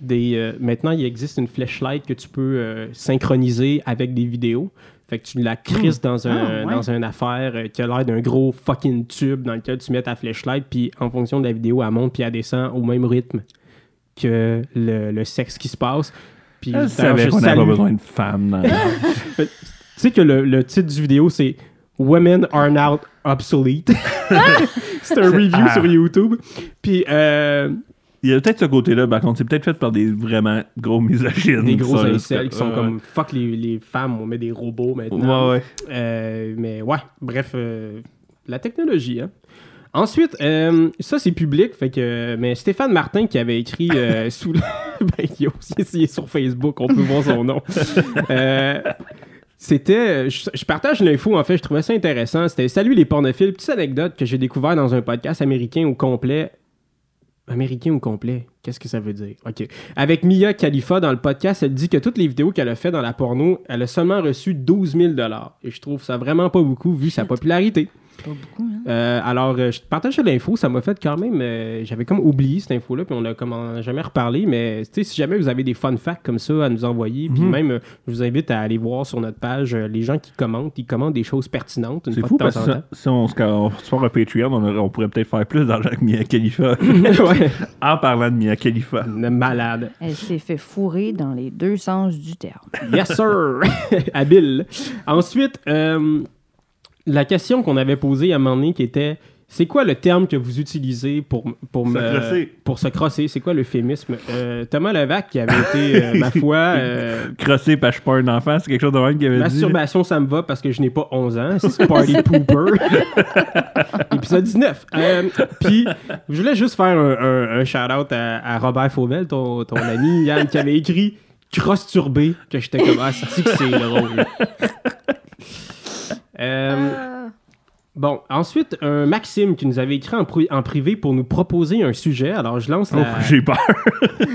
des, euh, maintenant, il existe une flashlight que tu peux euh, synchroniser avec des vidéos. Fait que tu la crisses dans, un, Ah, ouais. dans une affaire qui a l'air d'un gros fucking tube dans lequel tu mets ta flashlight, puis en fonction de la vidéo, elle monte puis elle descend au même rythme que le, le sexe qui se passe. Puis Elle savait qu'on n'avait pas besoin de femmes. dans- tu sais que le, le titre du vidéo, c'est Women are now obsolete. c'est un review Ah. sur YouTube. Puis, euh, Il y a peut-être ce côté-là, par contre, c'est peut-être fait par des vraiment gros misogynes. Des gros ça, incels qui sont ouais. comme fuck les, les femmes, on met des robots maintenant. Ouais, ouais. Euh, mais ouais, bref, euh, la technologie. Hein. Ensuite, euh, ça c'est public, fait que mais Stéphane Martin qui avait écrit sous le... ben, il, est aussi- il est sur Facebook, on peut voir son nom. C'était, je, je partage l'info en fait, je trouvais ça intéressant. C'était salut les pornophiles, petite anecdote que j'ai découvert dans un podcast américain au complet. Américain au complet, qu'est-ce que ça veut dire? Ok, avec Mia Khalifa dans le podcast, elle dit que toutes les vidéos qu'elle a fait dans la porno, elle a seulement reçu 12 000 dollars. Et je trouve ça vraiment pas beaucoup vu sa popularité. Pas beaucoup, hein? Euh, alors, euh, je te partage l'info, ça m'a fait quand même. euh, J'avais comme oublié cette info-là, puis on a comme on a jamais reparlé. Mais tu sais, si jamais vous avez des fun facts comme ça à nous envoyer, puis Mhm. même, euh, je vous invite à aller voir sur notre page euh, les gens qui commentent. Ils commentent des choses pertinentes une C'est fois fou de parce que si on se, on se un Patreon, on, aurait- on pourrait peut-être faire plus d'argent que Mia Khalifa. en parlant de Mia Khalifa. malade. Elle s'est fait fourrer dans les deux sens du terme. Yes, sir! Habile. Ensuite, euh, la question qu'on avait posée à un moment donné qui était c'est quoi le terme que vous utilisez pour, pour, Se me, crosser. pour se crosser? C'est quoi l'euphémisme? Euh, Thomas Levac, qui avait été, euh, ma foi, euh, Crosser parce que je suis pas un enfant, c'est quelque chose de même qu'il avait dit. masturbation, ça me va parce que je n'ai pas 11 ans. C'est Party Pooper. Épisode 19. Euh, Puis, je voulais juste faire un, un- un shout-out à, à Robert Fauvel, ton, ton ami Yann, qui avait écrit cross turbé, que j'étais comme, ah, c'est drôle? Euh, Bon, ensuite, un Maxime qui nous avait écrit en, pri- en privé pour nous proposer un sujet. Alors, je lance Oh, la... J'ai peur.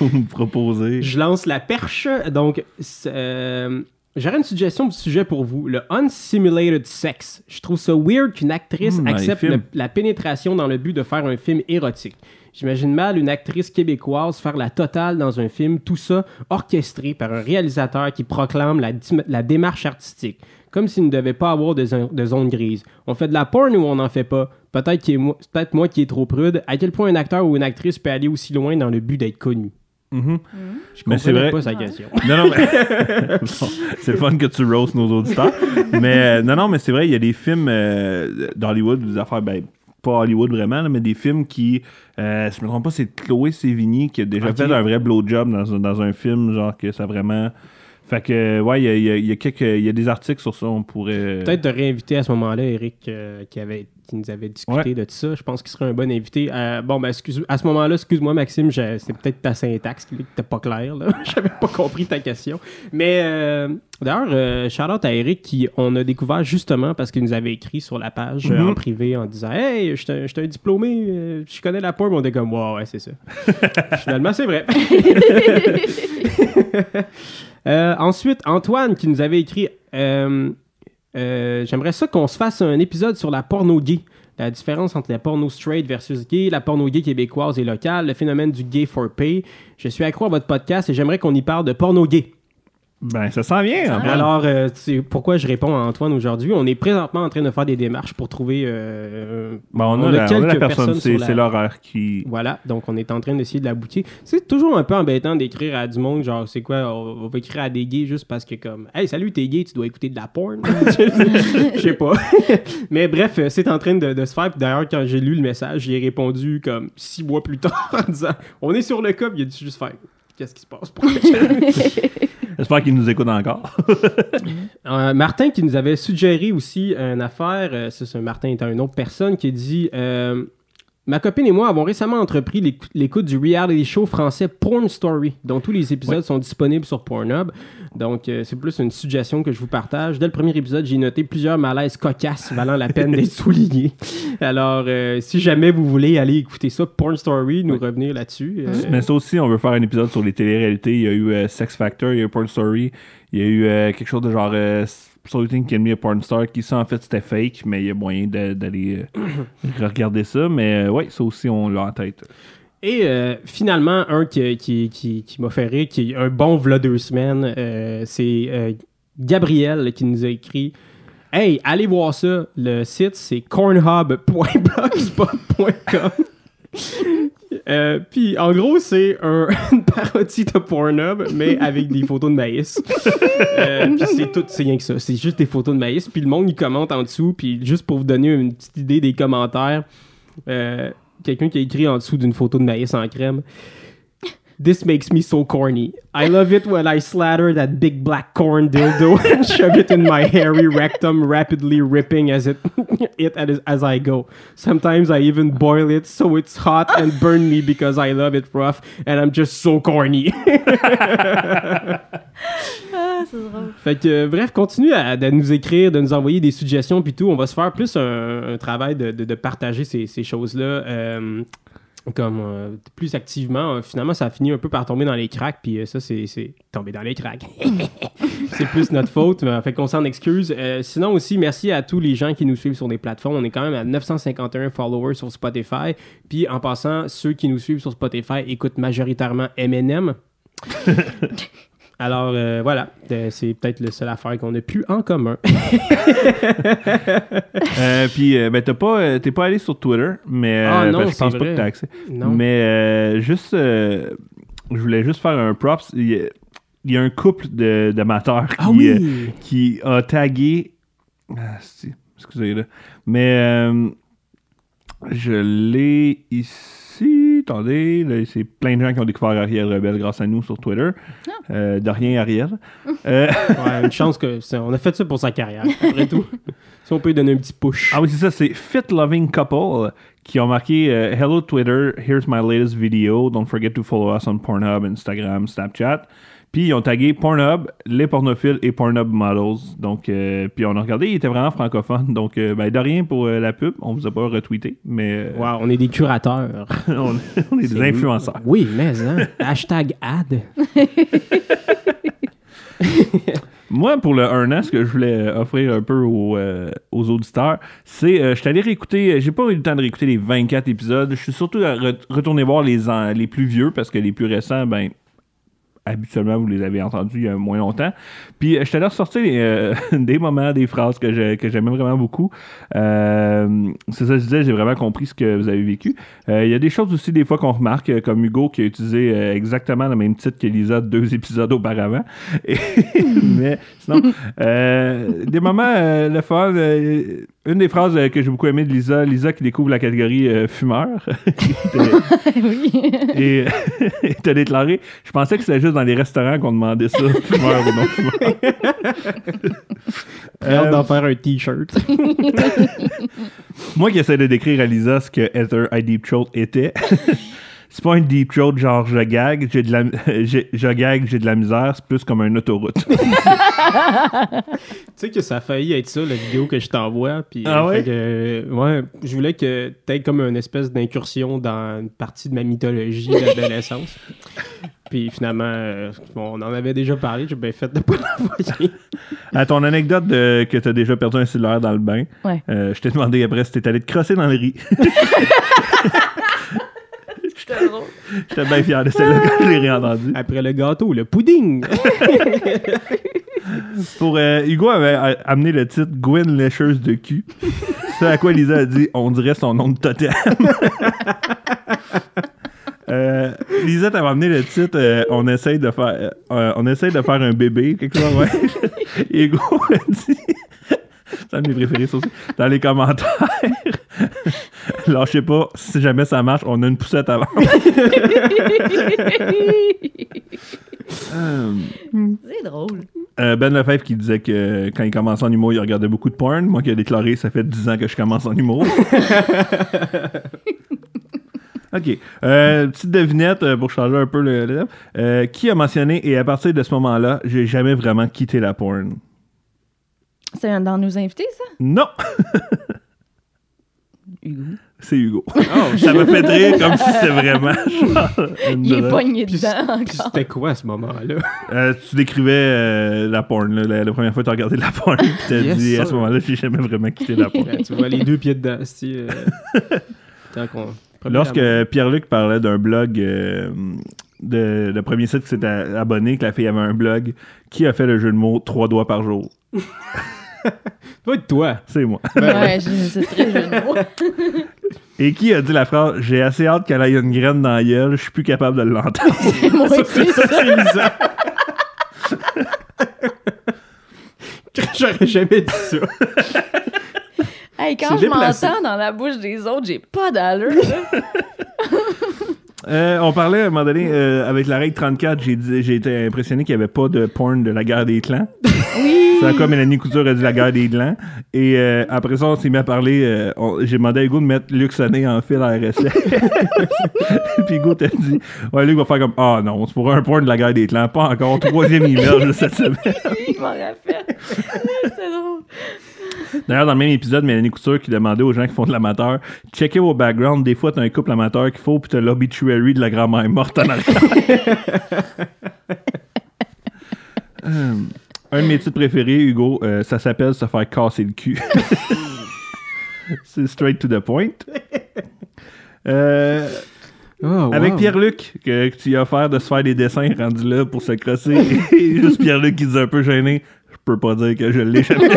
Vous me proposez. Je lance la perche. Donc, euh, j'aurais une suggestion de sujet pour vous. Le unsimulated sex. Je trouve ça weird qu'une actrice Hmm, accepte le- la pénétration dans le but de faire un film érotique. J'imagine mal une actrice québécoise faire la totale dans un film, tout ça orchestré par un réalisateur qui proclame la démarche artistique, comme s'il ne devait pas avoir de, zone- de zone grise. On fait de la porn ou on n'en fait pas? Peut-être qu'il est mo- c'est peut-être moi qui est trop prude. À quel point un acteur ou une actrice peut aller aussi loin dans le but d'être connu? Mhm. Je Mais c'est vrai. pas sa question. Non, non, mais. Bon, c'est le fun que tu roastes nos auditeurs. mais euh, non, non, mais c'est vrai, il y a des films euh, d'Hollywood, des affaires, ben, pas Hollywood vraiment, là, mais des films qui. Euh, si je me trompe pas, c'est Chloé Sévigny qui a déjà fait un vrai blowjob dans, dans un film, genre que ça vraiment. Fait que, ouais, il y a, y a- y a quelques- il y a des articles sur ça, on pourrait. Peut-être de réinviter à ce moment-là Eric euh, qui, avait, qui nous avait discuté de ça. Je pense qu'il serait un bon invité. Euh, bon, ben, excuse, à ce moment-là, excuse-moi, Maxime, c'était peut-être ta syntaxe qui n'était pas claire. là. J'avais pas compris ta question. Mais euh, d'ailleurs, euh, shout-out à Eric qui on a découvert justement parce qu'il nous avait écrit sur la page euh, Mhm. en privé en disant Hey, je suis un- diplômé, euh, je connais la porn. On était comme Ouais, ouais, c'est ça. Finalement, c'est vrai. Euh, ensuite, Antoine qui nous avait écrit euh, euh, J'aimerais ça qu'on se fasse un épisode sur la porno gay. La différence entre la porno straight versus gay, la porno gay québécoise et locale, le phénomène du gay for pay. Je suis accro à votre podcast et j'aimerais qu'on y parle de porno gay. Ben, ça sent bien, en fait. Alors, euh, c'est pourquoi je réponds à Antoine aujourd'hui? On est présentement en train de faire des démarches pour trouver. euh, Ben, on, on a, a la, on a quelques la personne, personnes c'est sur la- l'horaire qui. voilà, donc on est en train d'essayer de l'aboutir. C'est toujours un peu embêtant d'écrire à du monde, genre, c'est quoi, on, on va écrire à des gays juste parce que, comme, hey, salut, t'es gay, tu dois écouter de la porn. Je sais pas. Mais bref, euh, c'est en train de, de se faire. Puis D'ailleurs, quand j'ai lu le message, j'ai répondu comme six mois plus tard en disant, on est sur le puis il a dû juste faire, qu'est-ce qui se passe pour J'espère qu'il nous écoute encore. Euh, Martin qui nous avait suggéré aussi une affaire, euh, c'est Martin étant une autre personne qui dit euh, Ma copine et moi avons récemment entrepris l'écou- l'écoute du reality show français Porn Story, dont tous les épisodes sont disponibles sur Pornhub. Donc, euh, c'est plus une suggestion que je vous partage. Dès le premier épisode, j'ai noté plusieurs malaises cocasses valant la peine d'être soulignés. Alors, euh, si jamais vous voulez aller écouter ça, Porn Story, nous revenir là-dessus. euh, Mais ça aussi, on veut faire un épisode sur les téléréalités. Il y a eu Sex Factor, il y a eu Porn Story, il y a eu quelque chose de genre So You Think Can Be a Porn Star, qui ça en fait c'était fake, mais il y a moyen d'aller euh, regarder ça. Mais euh, ouais, ça aussi, on l'a en tête. Et euh, finalement, un qui, qui, qui, qui m'a fait rire, qui est un bon v'là deux semaines, euh, c'est euh, Gabriel qui nous a écrit Hey, allez voir ça. Le site, c'est cornhub.blogspot.com. Euh, Puis en gros, c'est un, une parodie de Pornhub, mais avec des photos de maïs. Euh, puis c'est tout, c'est rien que ça. C'est juste des photos de maïs. Puis le monde, il commente en dessous. Puis juste pour vous donner une petite idée des commentaires, euh, quelqu'un qui a écrit en dessous d'une photo de maïs en crème. This makes me so corny. I love it when I slather that big black corn dildo and shove it in my hairy rectum, rapidly ripping as it it as, as I go. Sometimes I even boil it so it's hot and burn me because I love it rough and I'm just so corny. Ah, c'est drôle. Fait que, bref, continue à, de nous écrire, de nous envoyer des suggestions, puis tout. On va se faire plus un, un travail de, de- de partager ces, ces choses-là. euh, comme euh, plus activement, finalement, ça a fini un peu par tomber dans les cracks, puis euh, ça, c'est c'est tomber dans les cracks. c'est plus notre faute, fait qu'on s'en excuse. Euh, sinon aussi, merci à tous les gens qui nous suivent sur des plateformes. On est quand même à 951 followers sur Spotify. Puis en passant, ceux qui nous suivent sur Spotify écoutent majoritairement M&M. Alors euh, voilà, Euh, c'est peut-être le seul affaire qu'on a pu en commun. Euh, puis, ben, t'as pas, t'es pas allé sur Twitter, mais Ah non, ben, je pense pas que t'as accès. Non. Mais juste, je voulais juste faire un props. Il y a, il y a un couple de- d'amateurs qui, Ah oui! euh, qui a tagué. Ah, si, excusez là. Mais je l'ai ici. Attendez, c'est plein de gens qui ont découvert Ariel Rebelle grâce à nous sur Twitter. Euh, de rien, Ariel. Euh, Ouais, une chance que on a fait ça pour sa carrière, après tout. si on peut lui donner un petit push. Ah oui, c'est ça, c'est Fit Loving Couple qui ont marqué euh, Hello Twitter, here's my latest video. Don't forget to follow us on Pornhub, Instagram, Snapchat. Puis ils ont tagué Pornhub, les pornophiles et Pornhub Models. Donc, euh, puis on a regardé, il était vraiment francophone. Donc, euh, ben, de rien pour euh, la pub. On vous a pas retweeté, mais euh, Wow, on est des curateurs. on, on est des influenceurs. Oui, mais hein. Hashtag ad. Moi, pour le 1 an, ce que je voulais offrir un peu aux, euh, aux auditeurs, c'est. euh, je suis allé réécouter. J'ai pas eu le temps de réécouter les 24 épisodes. Je suis surtout à re- retourner voir les, les plus vieux parce que les plus récents, ben. Habituellement, vous les avez entendus il y a moins longtemps. Puis, euh, je allé ressortir euh, des moments, des phrases que j'aimais vraiment beaucoup. Euh, c'est ça que je disais, j'ai vraiment compris ce que vous avez vécu. Il y a des choses aussi, des fois, qu'on remarque, comme Hugo qui a utilisé exactement le même titre que Lisa deux épisodes auparavant. Mais sinon, des moments, le fun. Une des phrases euh, que j'ai beaucoup aimé de Lisa, Lisa qui découvre la catégorie euh, fumeur. oui. et t'as déclaré, je pensais que c'était juste dans les restaurants qu'on demandait ça, fumeur ou non fumeur. J'ai hâte Euh, d'en faire un t-shirt. Moi qui essaie de décrire à Lisa ce que Ether I Deep Throat était, c'est pas un deep throat genre je gag, j'ai de la, je gag, j'ai de la misère, c'est plus comme une autoroute. tu sais que ça a failli être ça, la vidéo que je t'envoie. Puis, Ah ouais? que, euh, ouais, je voulais que t'aies comme une espèce d'incursion dans une partie de ma mythologie d'adolescence. Puis finalement, euh, bon, on en avait déjà parlé, j'ai bien fait de pas l'envoyer. À ton anecdote de, que t'as déjà perdu un cellulaire dans le bain, Ouais. euh, je t'ai demandé après si t'étais allé te crosser dans le riz. J'étais bien fier de celle-là quand je l'ai réentendu. Après le gâteau, le pudding. Pour euh, Hugo avait euh, amené le titre Gwen lécheuse de cul. Ce à quoi Lisa a dit on dirait son nom de totem. Euh, Lisa t'avait amené le titre euh, on essaye de faire on essaye de faire un bébé quelque chose ouais. Hugo a dit c'est un de mes préférés ça aussi dans les commentaires alors je sais pas si jamais ça marche on a une poussette avant Euh, C'est drôle. Euh, ben Lefebvre qui disait que quand il commençait en humour, il regardait beaucoup de porn. Moi qui ai déclaré, ça fait 10 ans que je commence en humour. OK. Euh, petite devinette euh, pour changer un peu le... le- euh, qui a mentionné, et à partir de ce moment-là, j'ai jamais vraiment quitté la porn? C'est un dans nos invités, ça? Non! Hugo. C'est Hugo. ça me fait rire comme si c'était vraiment genre, Il est pogné dedans encore. c'était quoi à ce moment-là? Euh, tu décrivais euh, la porn, là, la, la première fois que tu as regardé la porn, puis t'as Yes, dit à ce moment-là, j'ai jamais vraiment quitté la porn. Tu vois les deux pieds dedans, c'est euh, tant qu'on- Lorsque Pierre-Luc parlait d'un blog, euh, de, le premier site qui s'était abonné, que la fille avait un blog, qui a fait le jeu de mots trois doigts par jour? Toi, toi. C'est moi. Ouais, je- c'est très jeune. Et qui a dit la phrase J'ai assez hâte qu'elle aille une graine dans la gueule, je suis plus capable de l'entendre. Moi, c'est ça. C'est Lisa. J'aurais jamais dit ça. Hey, quand je m'entends dans la bouche des autres, j'ai pas d'allure. Euh, on parlait à un moment donné, euh, avec la règle 34, j'ai été impressionné qu'il n'y avait pas de porn de la guerre des clans. Oui. C'est comme Mélanie Couture a dit la guerre des clans. Et euh, après ça, on s'est mis à parler. euh, j'ai demandé à Hugo de mettre Luc Sonné en fil à RSL. Puis Hugo t'a dit Ouais, Luc va faire comme Ah non, c'est pour un porn de la guerre des clans. Pas encore. Troisième email de cette semaine. Je m'en rappelle. C'est drôle. D'ailleurs, dans le même épisode, Mélanie Couture qui demandait aux gens qui font de l'amateur checkez vos backgrounds. Des fois, t'as un couple amateur qu'il faut, puis t'as l'obituary de la grand-mère morte en arrière. Euh, un de mes titres préférés, Hugo, euh, ça s'appelle Se faire casser le cul. C'est straight to the point. Euh, Oh, avec. Pierre-Luc, que, que tu as offert de se faire des dessins rendus là pour se crosser. Et juste Pierre-Luc qui dit un peu gêné. Je peux pas dire que je l'ai jamais.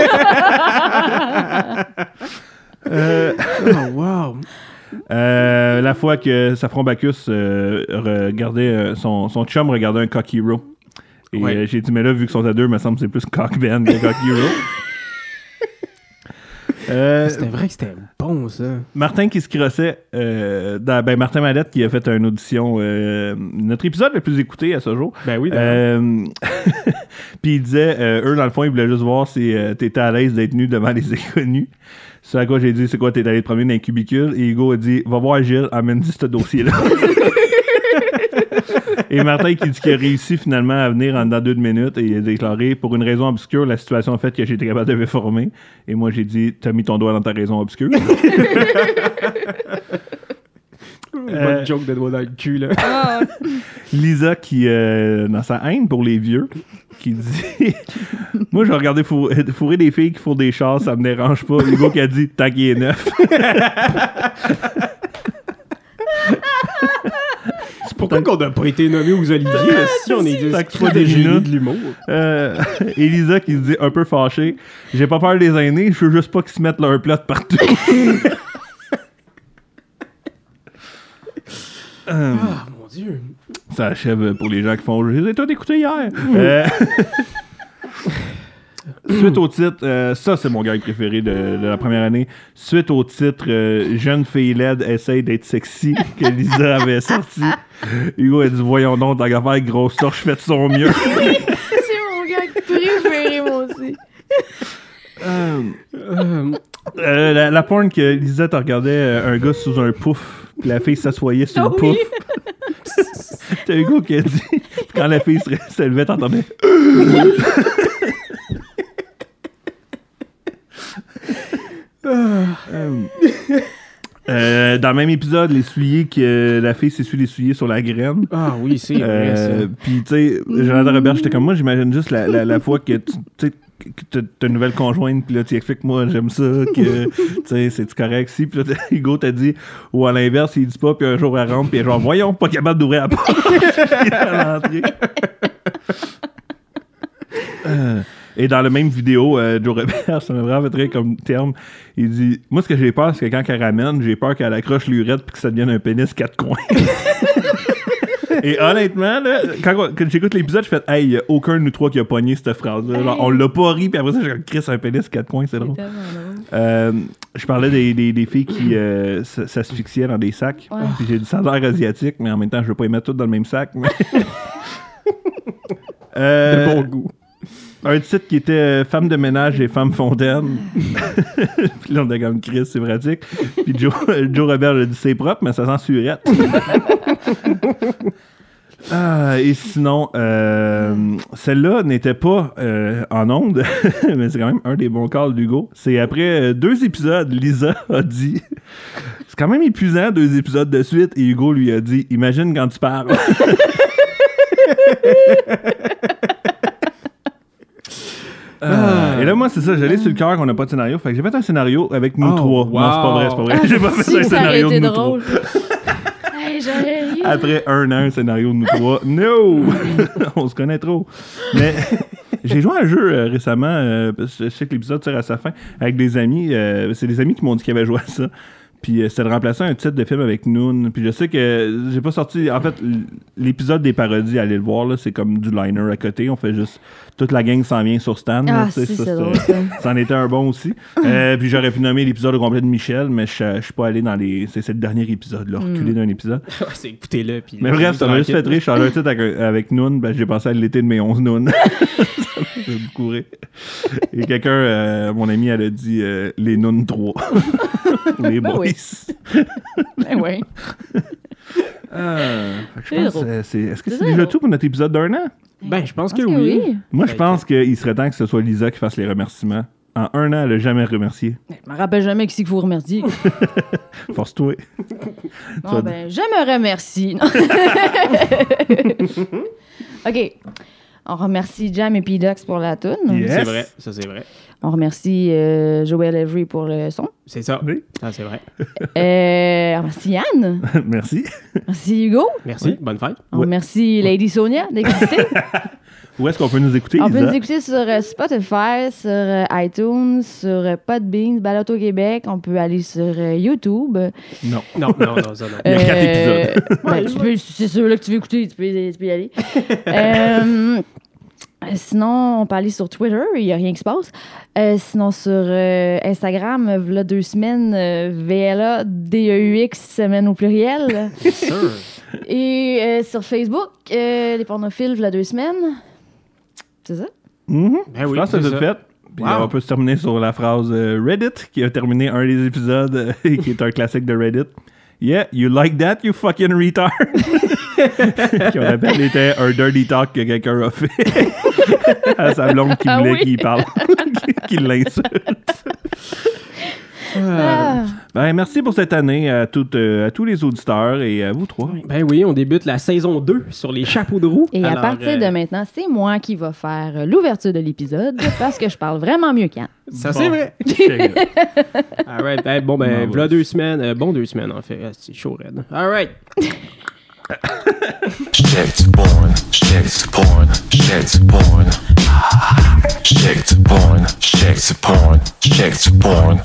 Euh, Oh, wow. euh, la fois que Safron Bacchus euh, regardait son, son chum regardait un Cock Hero. Et Ouais. j'ai dit, mais là, vu qu'ils sont à deux, il me semble que c'est plus Cock Ben que Cock Hero. Euh, C'était vrai que c'était bon, ça. Martin qui se crossait, euh, dans- ben Martin Mallette qui a fait une audition, euh, notre épisode le plus écouté à ce jour. Ben oui, Puis il disait, eux dans le fond, ils voulaient juste voir si t'étais à l'aise d'être nu devant les inconnus. C'est à quoi j'ai dit, c'est quoi, t'es allé te promener dans un cubicule? Et Hugo a dit, va voir Gilles, amène-y ce dossier-là. Et Martin qui dit qu'il a réussi finalement à venir en dans deux minutes et il a déclaré pour une raison obscure, la situation a fait que été capable de me former. Et moi j'ai dit T'as mis ton doigt dans ta raison obscure. euh, Bonne joke de doigt dans le cul, là. Ah, Lisa qui, euh, dans sa haine pour les vieux, qui dit Moi, je vais regarder four- fourrer des filles qui font des chars, ça me dérange pas. Hugo qui a dit Tant qu'il est neuf. Pourquoi qu'on n'a pas été nommé aux Oliviers, là, si on est crée des génies de l'humour? Euh, Elisa qui se dit un peu fâchée J'ai pas peur des aînés, je veux juste pas qu'ils se mettent leur plot partout. Euh, Ah, mon Dieu. Ça achève pour les gens qui font Je les ai tous écoutés hier. Euh, Suite au titre, euh, ça c'est mon gag préféré de, de la première année. Suite au titre euh, Jeune fille laide essaye d'être sexy que Lisa avait sorti. Hugo a dit Voyons donc, tant qu'à faire grosse torche, fait de son mieux. c'est mon gars préféré, moi aussi. Euh, Euh, la, la porn que Lisa te regardait un gars sous un pouf, la fille s'assoyait sur le Ah oui. pouf. T'as Hugo qui a dit quand la fille se levait, t'entendais. Euh, euh, dans le même épisode, les souliers que la fille s'essuie les souliers sur la graine. ah oui, c'est vrai, Euh, ça. Puis, tu sais, Jonathan Robert, j'étais comme moi, j'imagine juste la, la, la fois que tu sais, que t'as- une nouvelle conjointe, puis là, tu expliques, moi, j'aime ça, que, tu sais, c'est correct, si. Puis là, Hugo t'a dit, ou à l'inverse, il dit pas, puis un jour, elle rentre, puis genre, voyons, pas capable d'ouvrir la porte. Puis rentrée. Euh, Et dans la même vidéo, euh, Joe Robert, ça m'a vraiment fait rire comme terme. Il dit Moi, ce que j'ai peur, c'est que quand elle ramène, j'ai peur qu'elle accroche l'urette puis que ça devienne un pénis quatre coins. Et honnêtement, là, quand, j'écoute l'épisode, je fais Hey, y a aucun de nous trois qui a pogné cette phrase-là. Genre, On l'a pas ri, puis après ça, j'ai Chris, un pénis quatre coins, c'est drôle. Euh, je parlais des, des, des filles qui euh, s'asphyxiaient dans des sacs. Ouais. Puis j'ai dit ça a l'air asiatique, mais en même temps, je veux pas les mettre toutes dans le même sac. mais- Euh, De bon goût. Un titre qui était euh, Femme de ménage et Femme fontaine. Puis là, on a comme Chris, c'est pratique. Puis Joe, Joe Robert a dit c'est propre, mais ça sent surette. Ah, et sinon, euh, celle-là n'était pas euh, en onde, mais c'est quand même un des bons calls d'Hugo. C'est après euh, deux épisodes, Lisa a dit C'est quand même épuisant, deux épisodes de suite, et Hugo lui a dit Imagine quand tu parles. Euh, et là, moi, c'est ça, j'allais sur le cœur qu'on n'a pas de scénario. Fait que j'ai fait un scénario avec nous Oh, trois. Non, c'est pas vrai, c'est pas vrai. J'ai pas fait un scénario de nous trois. drôle. hey, j'aurais ri. Après un an, un scénario de nous trois. No! On se connaît trop. Mais j'ai joué à un jeu euh, récemment, euh, parce que je sais que l'épisode tire à sa fin, avec des amis. euh, c'est des amis qui m'ont dit qu'ils avaient joué à ça. Puis euh, c'était de remplacer un titre de film avec Noon. Puis je sais que j'ai pas sorti. En fait, l'épisode des parodies, allez le voir, là, c'est comme du liner à côté. On fait juste. Toute la gang s'en vient sur Stan. Ah, si, ça, c'est drôle, ça. Ça en était un bon aussi. Euh, puis j'aurais pu nommer l'épisode au complet de Michel, mais je suis pas allé dans les. C'est c'est le dernier épisode, là, Hmm. reculé d'un épisode. C'est écoutez-le. puis- Mais bref, ça m'a juste fait rire. Je suis un titre avec, avec Noon. Ben, j'ai pensé à l'été de mes 11 Noon. J'ai beaucoup rire. Et quelqu'un, euh, mon ami, elle a dit euh, les Noon 3. les Ben boys. oui. Ben ouais. Ah, fait que je C'est pense, drôle. euh, c'est- Est-ce que C'est c'est déjà tout pour notre épisode d'un an? Ben, je pense que oui. Moi, Fait je que- pense qu'il serait temps que ce soit Lisa qui fasse les remerciements. En un an, elle n'a jamais remercié. Je me rappelle jamais qui c'est qu'il faut remercier. Force-toi. Bon, ben, je me remercie. OK. On remercie Jam et P-Dux pour la toune. C'est vrai, ça c'est vrai. On remercie euh, Joel Every pour le son. C'est ça. Oui. Ah, c'est vrai. Euh, on remercie Yann. Merci. Merci Hugo. Merci, Oui. bonne fête. On Ouais. remercie Lady Sonia d'exister. Où est-ce qu'on peut nous écouter, On peut nous écouter sur euh, Spotify, sur euh, iTunes, sur euh, Podbean, Baloto Québec. On peut aller sur YouTube. Non. Non, non, non, ça non. Il y a quatre Euh, épisodes. ben, c'est ceux-là que tu veux écouter, tu peux, tu peux y aller. Euh, sinon, on peut aller sur Twitter, il n'y a rien qui se passe. Euh, sinon, sur euh, Instagram, v'là deux semaines, euh, VLA, D-E-U-X, semaine au pluriel. Sûr. Et euh, sur Facebook, euh, les pornophiles, v'là deux semaines. C'est ça? Mhm. Ben oui, je pense que c'est fait. Puis Wow. on peut se terminer sur la phrase euh, Reddit, qui a terminé un des épisodes et qui est un classique de Reddit. Yeah, you like that, you fucking retard? on rappelle, était un dirty talk que quelqu'un a fait à sa blonde qui Ah voulait oui. qu'il parle, qui l'insulte. Ah. Ben, merci pour cette année à, toutes, euh, à tous les auditeurs et à vous trois. Ben oui, on débute la saison 2 sur les chapeaux de roue. Et à partir euh, de maintenant, c'est moi qui va faire euh, l'ouverture de l'épisode parce que je parle vraiment mieux qu'Anne. Ça, Bon. c'est vrai. All right. Ben, bon, ben, Bon, voilà deux semaines. euh, bon, deux semaines, en fait. Ah, C'est chaud, raide. All right. Porn, porn, porn. Porn, porn, porn.